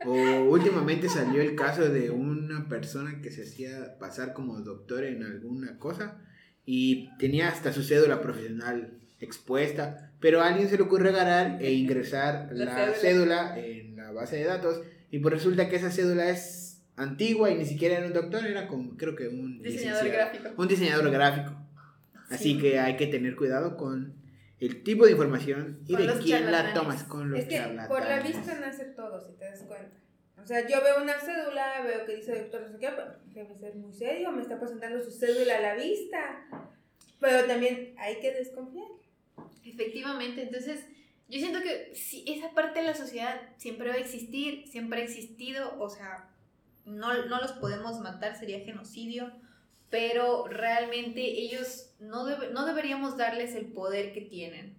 O últimamente salió el caso de una persona que se hacía pasar como doctor en alguna cosa y tenía hasta su cédula profesional expuesta, pero a alguien se le ocurre agarrar e ingresar la, cédula. en la base de datos y pues resulta que esa cédula es antigua y ni siquiera era un doctor, era como creo que un diseñador gráfico. Un diseñador gráfico. Así que hay que tener cuidado con el tipo de información y de quién la tomas con los Es que por la vista nace todo, si te das cuenta. O sea, yo veo una cédula, veo que dice doctor no sé qué, debe ser muy serio, me está presentando su cédula a la vista. Pero también hay que desconfiar. Efectivamente, entonces yo siento que si esa parte de la sociedad siempre va a existir, siempre ha existido, o sea, no, no los podemos matar, sería genocidio pero realmente ellos no, no deberíamos darles el poder que tienen.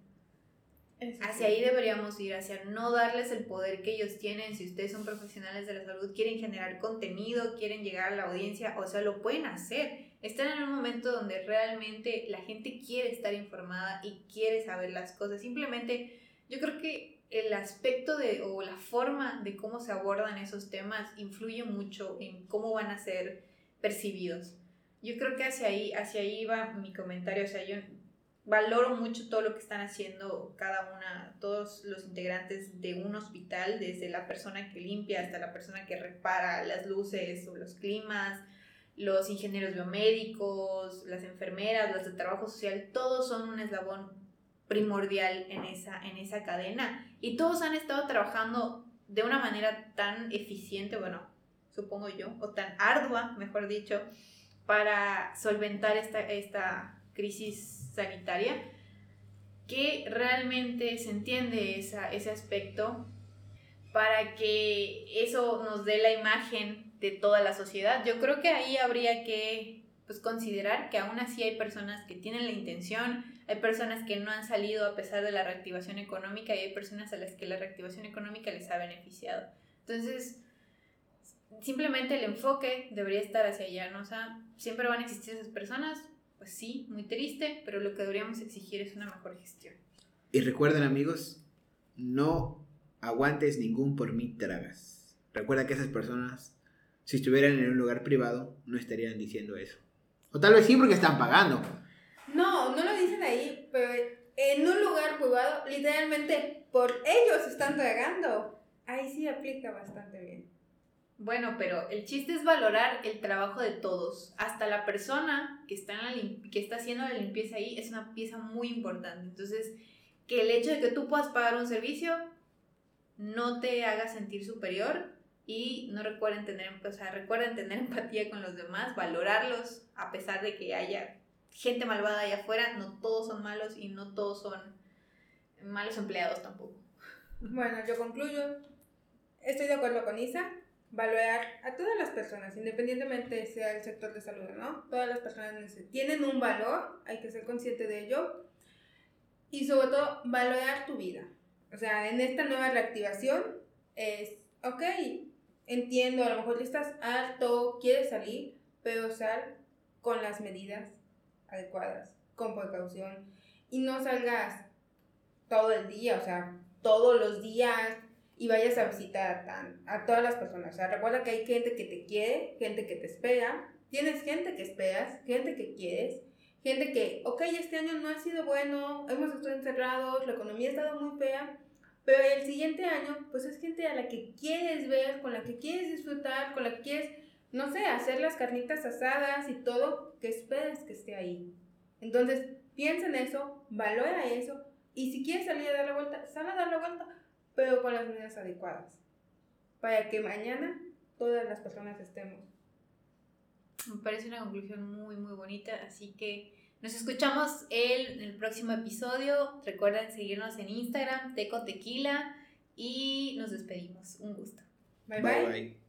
hacia ahí deberíamos ir, hacia no darles el poder que ellos tienen. Si ustedes son profesionales de la salud, quieren generar contenido, quieren llegar a la audiencia, o sea, lo pueden hacer. Están en un momento donde realmente la gente quiere estar informada y quiere saber las cosas. Simplemente yo creo que el aspecto de o la forma de cómo se abordan esos temas influye mucho en cómo van a ser percibidos yo creo que hacia ahí, hacia ahí va mi comentario, o sea, yo valoro mucho todo lo que están haciendo cada una, todos los integrantes de un hospital, desde la persona que limpia hasta la persona que repara las luces o los climas, los ingenieros biomédicos, las enfermeras, las de trabajo social, todos son un eslabón primordial en esa, en esa cadena. Y todos han estado trabajando de una manera tan eficiente, bueno, supongo yo, o tan ardua, mejor dicho, para solventar esta, esta crisis sanitaria, que realmente se entiende esa, ese aspecto para que eso nos dé la imagen de toda la sociedad. Yo creo que ahí habría que pues, considerar que aún así hay personas que tienen la intención, hay personas que no han salido a pesar de la reactivación económica y hay personas a las que la reactivación económica les ha beneficiado. Entonces, simplemente el enfoque debería estar hacia allá, ¿no? O sea, siempre van a existir esas personas, pues sí, muy triste, pero lo que deberíamos exigir es una mejor gestión. Y recuerden amigos, no aguantes ningún por mí tragas. Recuerda que esas personas, si estuvieran en un lugar privado, no estarían diciendo eso. O tal vez sí porque están pagando. No, no lo dicen ahí, pero en un lugar privado, literalmente por ellos están tragando. Ahí sí aplica bastante bien. Bueno, pero el chiste es valorar el trabajo de todos. Hasta la persona que está, en la que está haciendo la limpieza ahí es una pieza muy importante. Entonces, que el hecho de que tú puedas pagar un servicio no te haga sentir superior y no recuerden tener, o sea, recuerden tener <laughs> empatía con los demás, valorarlos a pesar de que haya gente malvada allá afuera, no todos son malos y no todos son malos empleados tampoco. Bueno, yo concluyo. Estoy de acuerdo con Isa valorar a todas las personas, independientemente sea el sector de salud, ¿no? Todas las personas tienen un valor, hay que ser consciente de ello. Y sobre todo, valorar tu vida. O sea, en esta nueva reactivación es, ok, entiendo, a lo mejor estás harto, quieres salir, pero sal con las medidas adecuadas, con precaución. Y no salgas todo el día, o sea, todos los días, y vayas a visitar a, a, todas las personas. O sea, recuerda que hay gente que te quiere, gente que te espera, tienes gente que esperas, gente que quieres, gente que, ok, este año no ha sido bueno, hemos estado encerrados, la economía ha estado muy fea, pero el siguiente año, pues es gente a la que quieres ver, con la que quieres disfrutar, con la que quieres, no sé, hacer las carnitas asadas y todo, que esperas que esté ahí. Entonces, piensa en eso, valora eso, y si quieres salir a dar la vuelta, sal a dar la vuelta pero con las medidas adecuadas, para que mañana todas las personas estemos. Me parece una conclusión muy, muy bonita, así que nos escuchamos el, en el próximo episodio. Recuerden seguirnos en Instagram, Teco Tequila, y nos despedimos. Un gusto. bye. bye. bye.